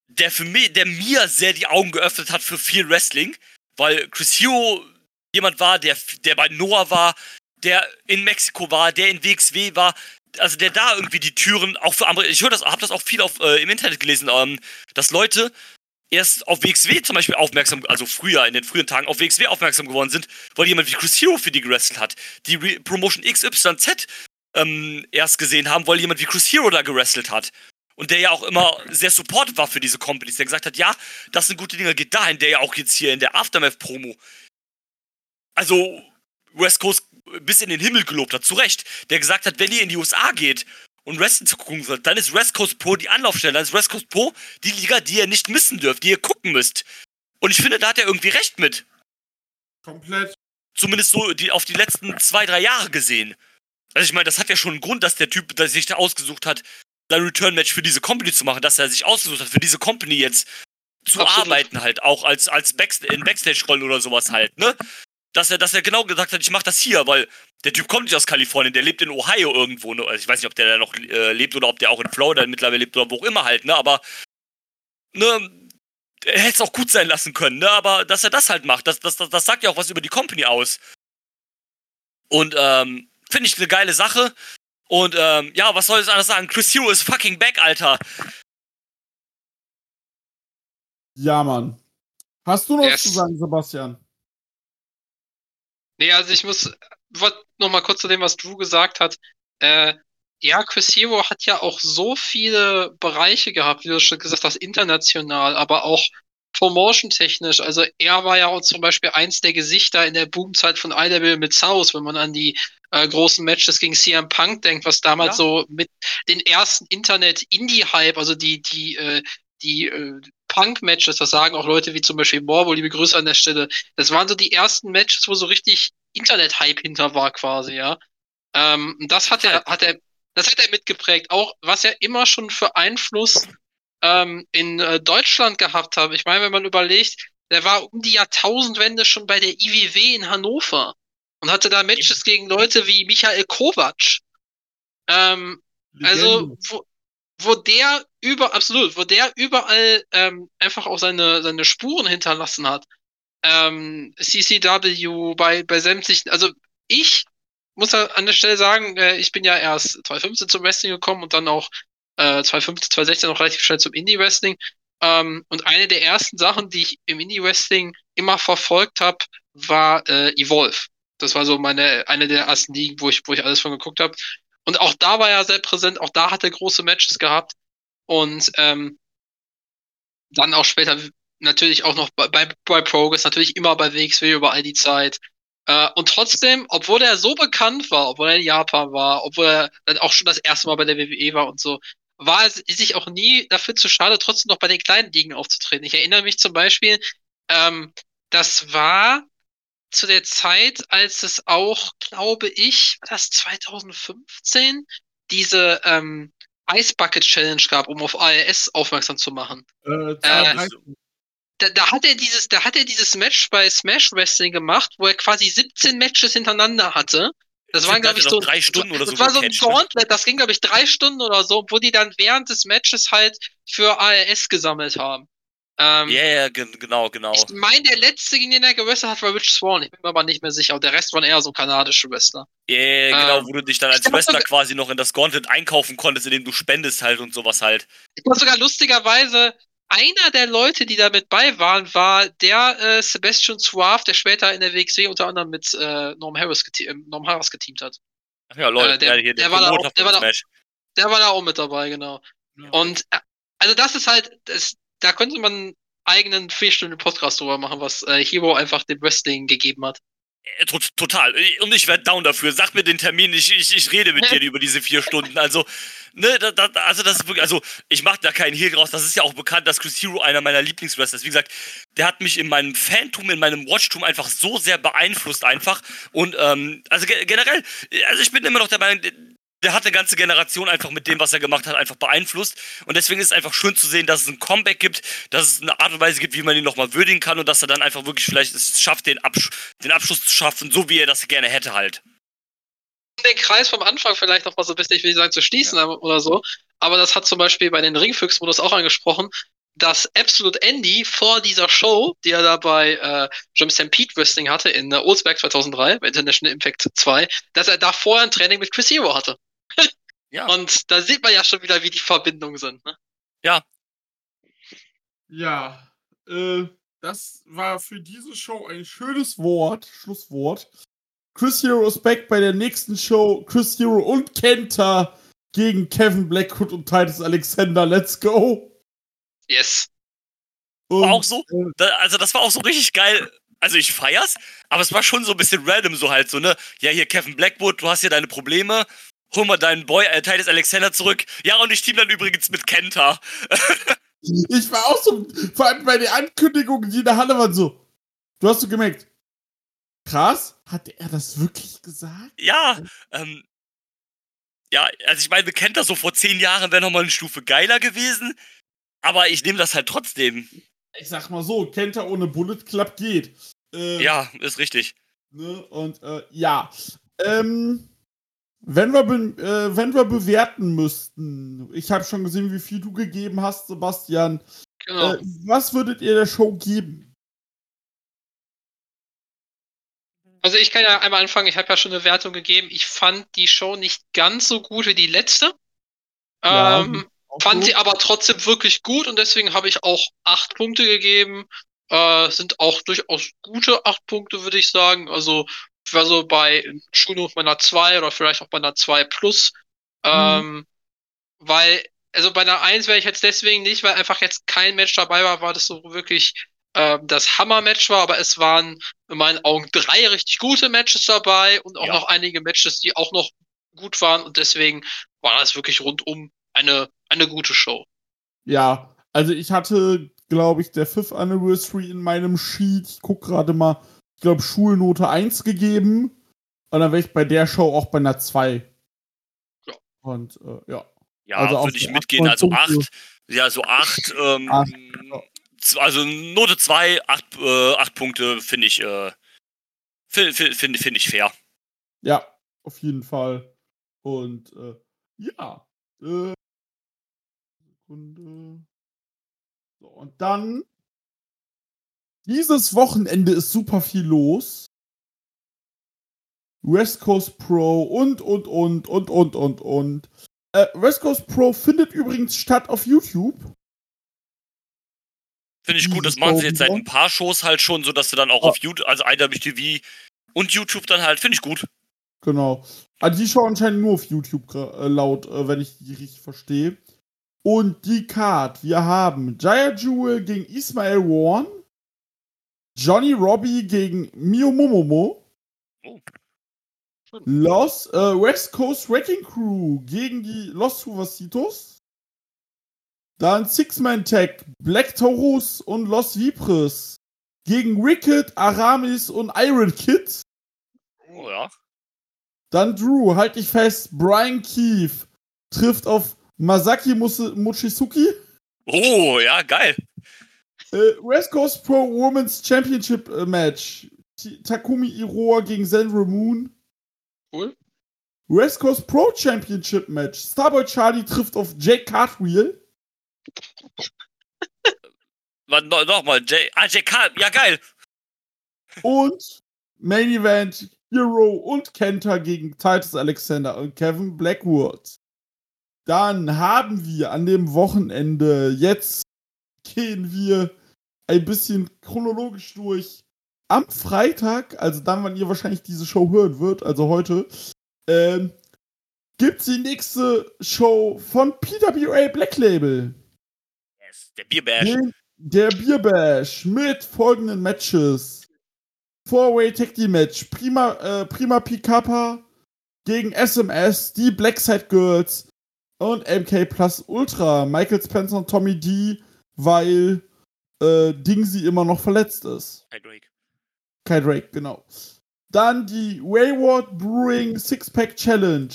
der für mich, der mir sehr die Augen geöffnet hat für viel Wrestling, weil Chris Hero jemand war, der, der bei Noah war, der in Mexiko war, der in WXW war, also der da irgendwie die Türen auch für andere, ich das, habe das auch viel auf, äh, im Internet gelesen, ähm, dass Leute erst auf WXW zum Beispiel aufmerksam, also früher, in den frühen Tagen auf WXW aufmerksam geworden sind, weil jemand wie Chris Hero für die gewrestelt hat, die Re Promotion XYZ ähm, erst gesehen haben, weil jemand wie Chris Hero da gewrestelt hat. Und der ja auch immer sehr supportive war für diese Companies, der gesagt hat, ja, das sind gute Dinge, geht dahin, der ja auch jetzt hier in der Aftermath-Promo, also West Coast bis in den Himmel gelobt hat, zu Recht, der gesagt hat, wenn ihr in die USA geht und Wrestling zu gucken sollt, dann ist West Coast Pro die Anlaufstelle, dann ist West Coast Pro die Liga, die ihr nicht missen dürft, die ihr gucken müsst. Und ich finde, da hat er irgendwie recht mit. Komplett. Zumindest so die, auf die letzten zwei, drei Jahre gesehen. Also ich meine, das hat ja schon einen Grund, dass der Typ, der sich da ausgesucht hat, sein Return-Match für diese Company zu machen, dass er sich ausgesucht hat, für diese Company jetzt zu Absolut. arbeiten halt, auch als, als Backst in Backstage-Rollen oder sowas halt, ne? Dass er, dass er genau gesagt hat, ich mach das hier, weil der Typ kommt nicht aus Kalifornien, der lebt in Ohio irgendwo, ne? Also ich weiß nicht, ob der da noch äh, lebt oder ob der auch in Florida mittlerweile lebt oder wo auch immer halt, ne? Aber, ne, er hätte es auch gut sein lassen können, ne? Aber dass er das halt macht, das, das, das, das sagt ja auch was über die Company aus. Und, ähm, finde ich eine geile Sache. Und, ähm, ja, was soll ich anders sagen? Chris Hero ist fucking back, Alter. Ja, Mann. Hast du noch was Yes. zu sagen, Sebastian? Nee, also ich muss noch mal kurz zu dem, was Drew gesagt hat. Äh, ja, Chris Hero hat ja auch so viele Bereiche gehabt, wie du schon gesagt hast, international, aber auch promotion-technisch. Also er war ja auch zum Beispiel eins der Gesichter in der Boomzeit von IW mit South, wenn man an die äh, großen Matches gegen CM Punk denkt, was damals Ja. so mit den ersten Internet-Indie-Hype, also die, die, äh, die äh, Punk-Matches, das sagen auch Leute wie zum Beispiel Morbo, liebe Grüße an der Stelle, das waren so die ersten Matches, wo so richtig Internet-Hype hinter war quasi, ja. Ähm, das hat er, hat er, das hat er mitgeprägt. Auch was er immer schon für Einfluss ähm, in äh, Deutschland gehabt hat. Ich meine, wenn man überlegt, der war um die Jahrtausendwende schon bei der IWW in Hannover und hatte da Matches gegen Leute wie Michael Kovac. Ähm, also, wo, wo der über, absolut, wo der überall ähm, einfach auch seine, seine Spuren hinterlassen hat. Ähm, CCW bei, bei sämtlichen, also ich muss an der Stelle sagen, äh, ich bin ja erst 2015 zum Wrestling gekommen und dann auch äh, 2015, 2016 noch relativ schnell zum Indie-Wrestling. Ähm, und eine der ersten Sachen, die ich im Indie-Wrestling immer verfolgt habe, war äh, Evolve. Das war so meine eine der ersten Ligen, wo ich, wo ich alles von geguckt habe. Und auch da war er sehr präsent, auch da hat er große Matches gehabt. Und ähm, dann auch später natürlich auch noch bei, bei, bei Progress, natürlich immer bei WXW über all die Zeit. Äh, und trotzdem, obwohl er so bekannt war, obwohl er in Japan war, obwohl er dann auch schon das erste Mal bei der WWE war und so, war sich auch nie dafür zu schade, trotzdem noch bei den kleinen Ligen aufzutreten. Ich erinnere mich zum Beispiel, ähm, das war zu der Zeit, als es auch, glaube ich, war das 2015, diese ähm, Ice Bucket Challenge gab, um auf ALS aufmerksam zu machen. Äh, Äh, zwei- Da, da hat er dieses, da hat er dieses Match bei Smash Wrestling gemacht, wo er quasi 17 Matches hintereinander hatte. Das waren, glaube ich, so drei Stunden oder das so war so ein ne? Gauntlet, das ging, glaube ich, drei Stunden oder so, wo die dann während des Matches halt für ALS gesammelt haben. Ähm, Ja, ja, gen- genau, genau. Ich meine, der letzte, gegen den er gewrestelt hat, war Rich Swan. Ich bin mir aber nicht mehr sicher. Und der Rest waren eher so kanadische Wrestler. Ja, ja, genau, Ähm, wo du dich dann als Wrestler quasi noch in das Gauntlet einkaufen konntest, indem du spendest halt und sowas halt. Ich glaube sogar lustigerweise, einer der Leute, die da mit bei waren, war der äh, Sebastian Suave, der später in der WXW unter anderem mit äh, Norm, Harris äh, Norm Harris geteamt hat. Ach ja, Leute, Äh, der- hier, der war da auch- der war da-. Der war da auch mit dabei, genau. Ja. Und äh, also das ist halt, das, da könnte man einen eigenen vier Stunden Podcast drüber machen, was äh, Hero einfach dem Wrestling gegeben hat. Äh, tot- Total. Und ich werde down dafür. Sag mir den Termin, ich, ich, ich rede mit dir über diese vier Stunden. Also, ne, da, da, also das ist wirklich, also ich mache da keinen Hehl draus. Das ist ja auch bekannt, dass Chris Hero einer meiner Lieblingswrestlers ist. Wie gesagt, der hat mich in meinem Fantum, in meinem Watchtum einfach so sehr beeinflusst einfach. Und ähm, also ge generell, also ich bin immer noch der Meinung, der- hat eine ganze Generation einfach mit dem, was er gemacht hat, einfach beeinflusst. Und deswegen ist es einfach schön zu sehen, dass es ein Comeback gibt, dass es eine Art und Weise gibt, wie man ihn nochmal würdigen kann und dass er dann einfach wirklich vielleicht es schafft, den, Absch den Abschluss zu schaffen, so wie er das gerne hätte halt. um den Kreis vom Anfang vielleicht noch mal so ein bisschen, ich will nicht sagen zu schließen aber- oder so, aber das hat zum Beispiel bei den Ringfüchs-Modus auch angesprochen, dass Absolute Andy vor dieser Show, die er da bei äh, Jim Stampede Wrestling hatte in äh, Oldsberg 2003, bei International Impact 2, dass er da vorher ein Training mit Chris Hero hatte. Ja. Und da sieht man ja schon wieder, wie die Verbindungen sind. Ne? Ja, äh, das war für diese Show ein schönes Wort, Schlusswort. Chris Hero ist back bei der nächsten Show. Chris Hero und Kenta gegen Kevin Blackwood und Titus Alexander. Let's go. Yes. Und, War auch so, äh, da, also das war auch so richtig geil. Also ich feier's, aber es war schon so ein bisschen random, so halt so, ne? Ja, hier Kevin Blackwood, du hast hier deine Probleme. Hol mal deinen Boy, äh, Titus Alexander zurück. Ja, und ich team dann übrigens mit Kenta. Ich war auch so, vor allem bei der Ankündigung, die in der Halle waren so. Du hast so gemerkt, krass, hat er das wirklich gesagt? Ja, ähm, ja, also ich meine, Kenta so vor zehn Jahren wäre nochmal eine Stufe geiler gewesen. Aber ich nehme das halt trotzdem. Ich sag mal so, Kenta ohne Bullet Club geht. Äh, Ja, ist richtig. Ne? Und äh, ja. Ähm, wenn, wir äh, wenn wir bewerten müssten, ich habe schon gesehen, wie viel du gegeben hast, Sebastian. Genau. Äh, was würdet ihr der Show geben? Also ich kann ja einmal anfangen, ich habe ja schon eine Wertung gegeben. Ich fand die Show nicht ganz so gut wie die letzte. Ja, Ähm, fand die aber trotzdem wirklich gut und deswegen habe ich auch acht Punkte gegeben. Äh, sind auch durchaus gute acht Punkte, würde ich sagen. Also war so bei Schulung bei einer 2 oder vielleicht auch bei einer 2 plus. Mhm. Ähm, weil, also bei einer 1 wäre ich jetzt deswegen nicht, weil einfach jetzt kein Match dabei war, war das so wirklich äh, das Hammer-Match war, aber es waren in meinen Augen drei richtig gute Matches dabei und auch ja. noch einige Matches, die auch noch gut waren und deswegen war das wirklich rundum eine, eine gute Show. Ja, also ich hatte, glaube ich, der Fifth Anniversary in meinem Sheet. Ich gucke gerade mal, ich glaube, Schulnote 1 gegeben. Und dann wäre ich bei der Show auch bei einer 2. Ja. Und äh, ja. Ja, also würde ich mitgehen, also 8. Ja, so 8. Ähm, acht ja. Also Note 2, 8, äh, 8 Punkte finde ich, äh, finde find, find ich fair. Ja, auf jeden Fall. Und äh, ja. Äh, Sekunde. So, und dann. Dieses Wochenende ist super viel los. West Coast Pro und, und, und, und, und, und, und. Äh, West Coast Pro findet übrigens statt auf YouTube. Finde ich gut, das machen sie jetzt seit ein paar Shows halt schon, sodass du dann auch ja. auf YouTube, also IWTV und YouTube dann halt, finde ich gut. Genau. Also die Show anscheinend nur auf YouTube äh, laut, äh, wenn ich die richtig verstehe. Und die Card, wir haben Jaya Jewel gegen Ismael Warren, Johnny Robbie gegen Mio Momomo, oh. Los, äh, West Coast Wrecking Crew gegen die Los Suvacitos, dann Six-Man-Tag Black Taurus und Los Vipres gegen Wicked, Aramis und Iron Kid. Oh ja. Dann Drew, halt dich fest, Brian Keefe trifft auf Masaki Mochizuki. Oh, ja, geil. Äh, West Coast Pro Women's Championship äh, Match. Takumi Iroha gegen Zenro Moon. Cool. West Coast Pro Championship Match. Starboy Charlie trifft auf Jake Cartwheel. Nochmal, Jay, ah, Jake Cart, ja geil. Und Main Event Hero und Kenta gegen Titus Alexander und Kevin Blackwood. Dann haben wir an dem Wochenende, jetzt gehen wir ein bisschen chronologisch durch. Am Freitag, also dann, wann ihr wahrscheinlich diese Show hören wird, also heute, ähm, gibt es die nächste Show von PWA Black Label. Yes, der Bierbash. Den, der Bierbash mit folgenden Matches. Four-Way Tag Team Match. Prima, äh, Prima Picapa gegen SMS, die Blackside Girls und MK Plus Ultra. Michael Spencer und Tommy D, weil äh, Dingsy immer noch verletzt ist. Kai Drake. Kai Drake, genau. Dann die Wayward Brewing Six-Pack Challenge.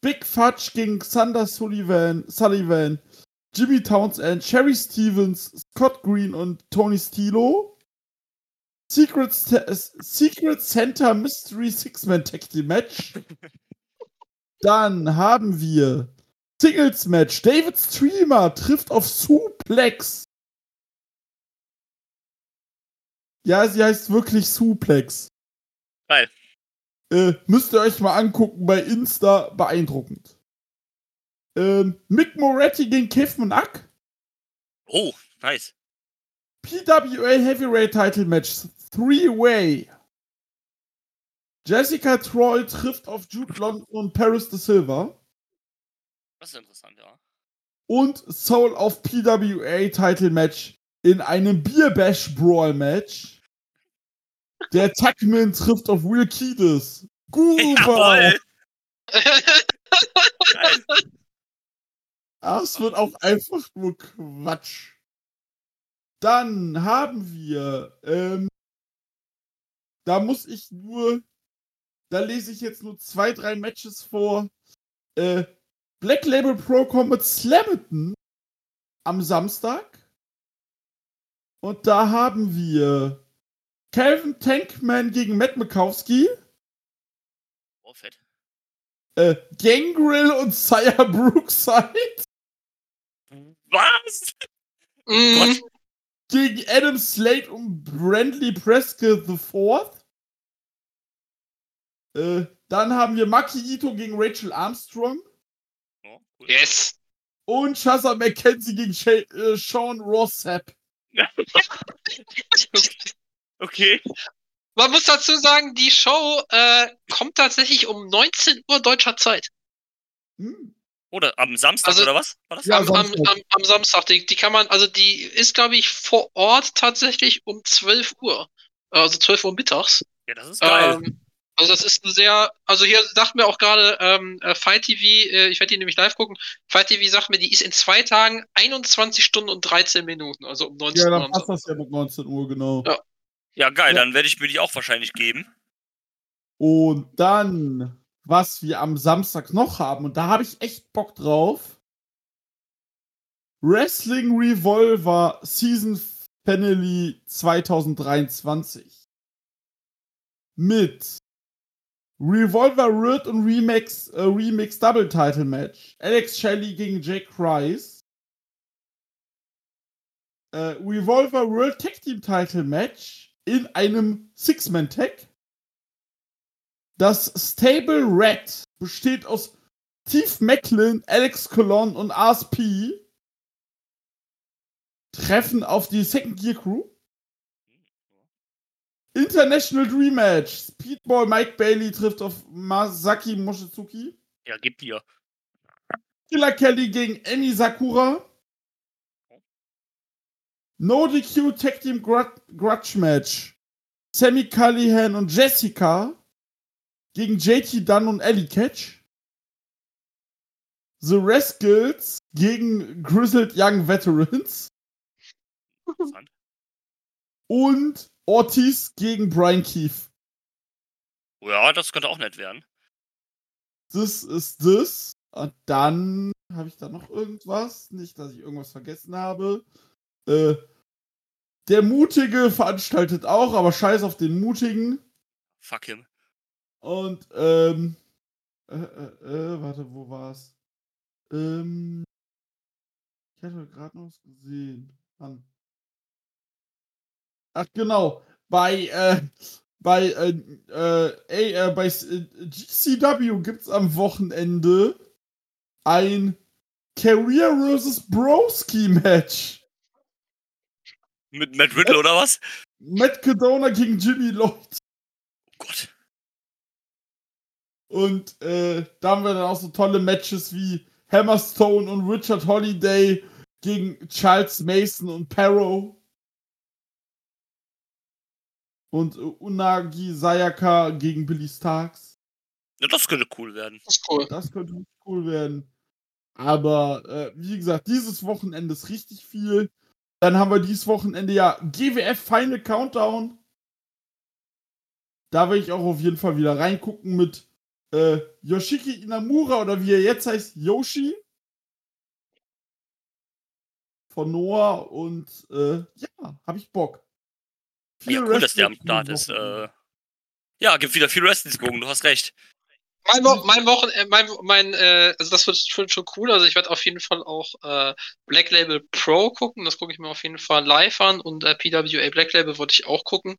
Big Fudge gegen Xander Sullivan, Sullivan, Jimmy Townsend, Sherry Stevens, Scott Green und Tony Stilo. Secret, Secret Center Mystery Six-Man Tag Team Match. Dann haben wir Singles Match. David Streamer trifft auf Suplex. Ja, sie heißt wirklich Suplex. Geil. Äh, müsst ihr euch mal angucken bei Insta. Beeindruckend. Ähm, Mick Moretti gegen Kevin Ack. Oh, nice. PWA Heavyweight Title Match. Three-Way. Jessica Troy trifft auf Jude London und Paris de Silva. Das ist interessant, ja. Und Soul of PWA Title Match in einem Bierbash Brawl Match. Der Tuckman trifft auf Will Kiedis. Goober! Das wird auch einfach nur Quatsch. Dann haben wir ähm, da muss ich nur, da lese ich jetzt nur zwei, drei Matches vor. Äh, Black Label Pro Combat Slammerton am Samstag. Und da haben wir Calvin Tankman gegen Matt Mikowski. Oh, fett. Äh, Gangrel und Sire Brookside. Was? Mm. Gott gegen Adam Slade und Brandley Prescott IV. Äh, dann haben wir Maki Ito gegen Rachel Armstrong. Oh, cool. Yes. Und Shazza McKenzie gegen Sha äh, Sean Rossap. Okay. Man muss dazu sagen, die Show äh, kommt tatsächlich um 19 Uhr deutscher Zeit. Hm. Oder am Samstag Also- oder was? War das? Ja, am, am, Samstag. am, am Samstag. Die, die kann man, also die ist, glaube ich, vor Ort tatsächlich um 12 Uhr. Also 12 Uhr mittags. Ja, das ist geil. Ähm, also das ist ein sehr, also hier sagt mir auch gerade ähm, äh, Fight TV, äh, ich werde die nämlich live gucken, Fight TV sagt mir, die ist in zwei Tagen 21 Stunden und 13 Minuten, also um 19 Ja, Uhr. dann am passt das ja mit 19 Uhr, genau. Ja. ja, geil, ja. dann werde ich mir die auch wahrscheinlich geben. Und dann, was wir am Samstag noch haben, und da habe ich echt Bock drauf. Wrestling Revolver Season Finale 2023. Mit Revolver Red und Remix, äh, Remix Double Title Match. Alex Shelley gegen Jake Rice. Äh, Revolver World Tag Team Title Match in einem Six-Man-Tag. Das Stable Red besteht aus Steve Macklin, Alex Colon und RSP. Treffen auf die Second Gear Crew. International Dream Match. Speedball Mike Bailey trifft auf Masaki Mochizuki. Ja, gib dir. Killer Kelly gegen Emi Sakura. No DQ Tag Team Grud Grudge Match. Sammy Callihan und Jessica gegen JT Dunn und Ellie Catch. The Rascals gegen Grizzled Young Veterans. Und Ortiz gegen Brian Keefe. Ja, das könnte auch nett werden. Das ist das. Und dann habe ich da noch irgendwas. Nicht, dass ich irgendwas vergessen habe. Äh, der Mutige veranstaltet auch, aber scheiß auf den Mutigen. Fuck him. Und, ähm, äh, äh, äh, warte, wo war's? Ähm, ich hatte gerade noch was gesehen. Mann. Ach, genau. Bei, äh, bei, äh, äh, äh, bei äh, GCW gibt's am Wochenende ein Career vs. Broski Match. Mit Matt Riddle oder was? Matt Cadona gegen Jimmy Lloyd. Oh Gott. Und äh, da haben wir dann auch so tolle Matches wie Hammerstone und Richard Holiday gegen Charles Mason und Perro. Und Unagi Sayaka gegen Billy Starks. Ja, das könnte cool werden. Das ist cool. Das könnte richtig cool werden. Aber äh, wie gesagt, dieses Wochenende ist richtig viel. Dann haben wir dieses Wochenende ja GWF Final Countdown. Da will ich auch auf jeden Fall wieder reingucken mit äh, Yoshiki Inamura oder wie er jetzt heißt, Yoshi. Von Noah und äh, ja, hab ich Bock. Ja, cool, dass der am Start ist. Äh, ja, gibt wieder viel Wrestling zu gucken, du hast recht. Mein, Wo mein Wochen, äh, mein, mein, äh, also das wird schon, schon cool. Also ich werde auf jeden Fall auch äh, Black Label Pro gucken. Das gucke ich mir auf jeden Fall live an und äh, PWA Black Label wollte ich auch gucken.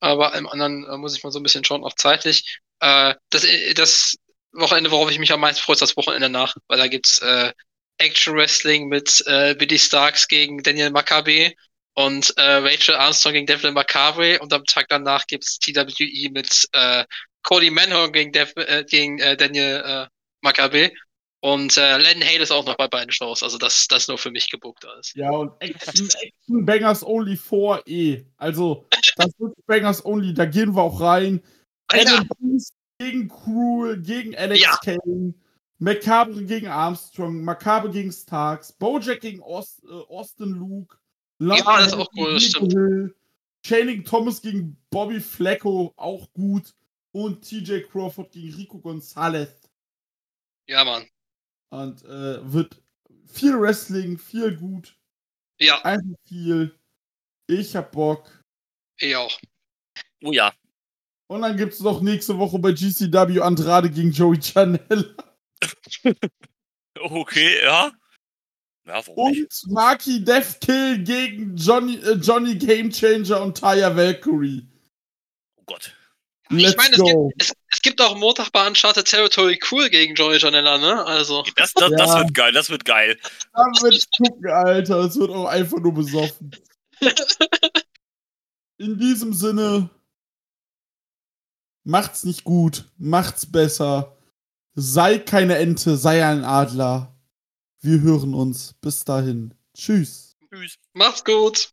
Aber im anderen äh, muss ich mal so ein bisschen schauen, auch zeitlich. Äh, das, äh, das Wochenende, worauf ich mich am meisten freue, ist das Wochenende nach, weil da gibt's äh, Action Wrestling mit äh, Billy Starks gegen Daniel Maccabe und äh, Rachel Armstrong gegen Devlin Macabre und am Tag danach gibt's TWE mit äh, Cody Manhorn gegen, Dev, äh, gegen äh, Daniel äh, Maccabe und äh, Len Hale ist auch noch bei beiden Shows, also das das ist nur für mich gebuckt alles. Ja, und Action, Action Bangers Only 4E. Also, das wird Bangers Only, da gehen wir auch rein. Adam Pearce gegen Cruel, gegen Alex Ja. Kane, Macabre gegen Armstrong, Macabre gegen Starks, Bojack gegen äh, Austin Luke, Ja, das ist auch cool, das stimmt. Channing Thomas gegen Bobby Flacco, auch gut. Und TJ Crawford gegen Rico Gonzalez. ja Mann. Und äh, wird viel Wrestling, viel gut, Ja, einfach viel. Ich hab Bock. ich auch. Oh ja. Und dann gibt's noch nächste Woche bei GCW Andrade gegen Joey Chanel. Okay, ja. Ja, warum nicht? Und Marky Deathkill gegen Johnny, äh, Johnny Gamechanger und Taya Valkyrie. Oh Gott. Let's ich meine, es gibt, es, es gibt auch Montag bei Uncharted Territory cool gegen Joey Janella, ne? Also. Das, das, das Ja. wird geil, das wird geil. Da wird gucken, Alter. Es wird auch einfach nur besoffen. In diesem Sinne, macht's nicht gut, macht's besser. Sei keine Ente, sei ein Adler. Wir hören uns. Bis dahin. Tschüss. Tschüss. Macht's gut.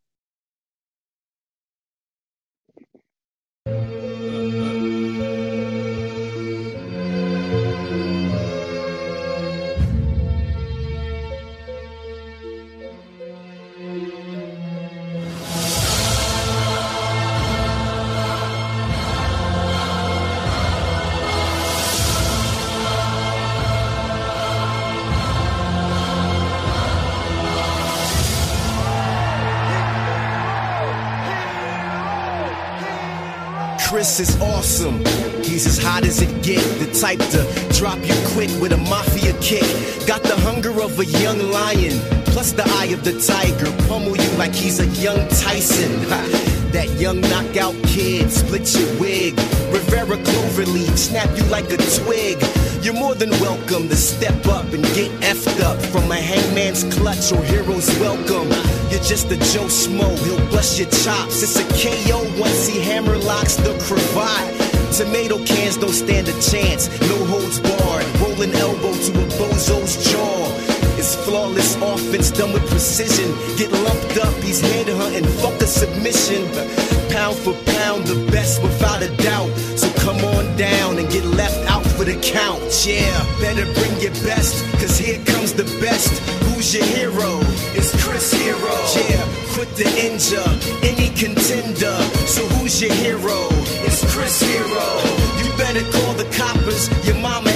Chris is awesome. He's as hot as it get, the type to drop you quick with a mafia kick. Got the hunger of a young lion, plus the eye of the tiger. Pummel you like he's a young Tyson. That young knockout kid, split your wig. Rivera Cloverleaf, snap you like a twig. You're more than welcome to step up and get effed up from a hangman's clutch or hero's welcome. You're just a Joe Smo, he'll bust your chops. It's a KO once he hammer locks the cravat. Tomato cans don't stand a chance, no holds barred. Rolling elbow to a bozo's jaw. It's flawless offense done with precision. Get lumped up, he's head hunting, fuck a submission. Pound for pound, the best without a doubt. So come on down and get left out for the count. Yeah, better bring your best, cause here comes the best. Who's your hero? It's Chris Hero. Yeah, quit the injure, any contender. So who's your hero? It's Chris Hero. You better call the coppers, your mama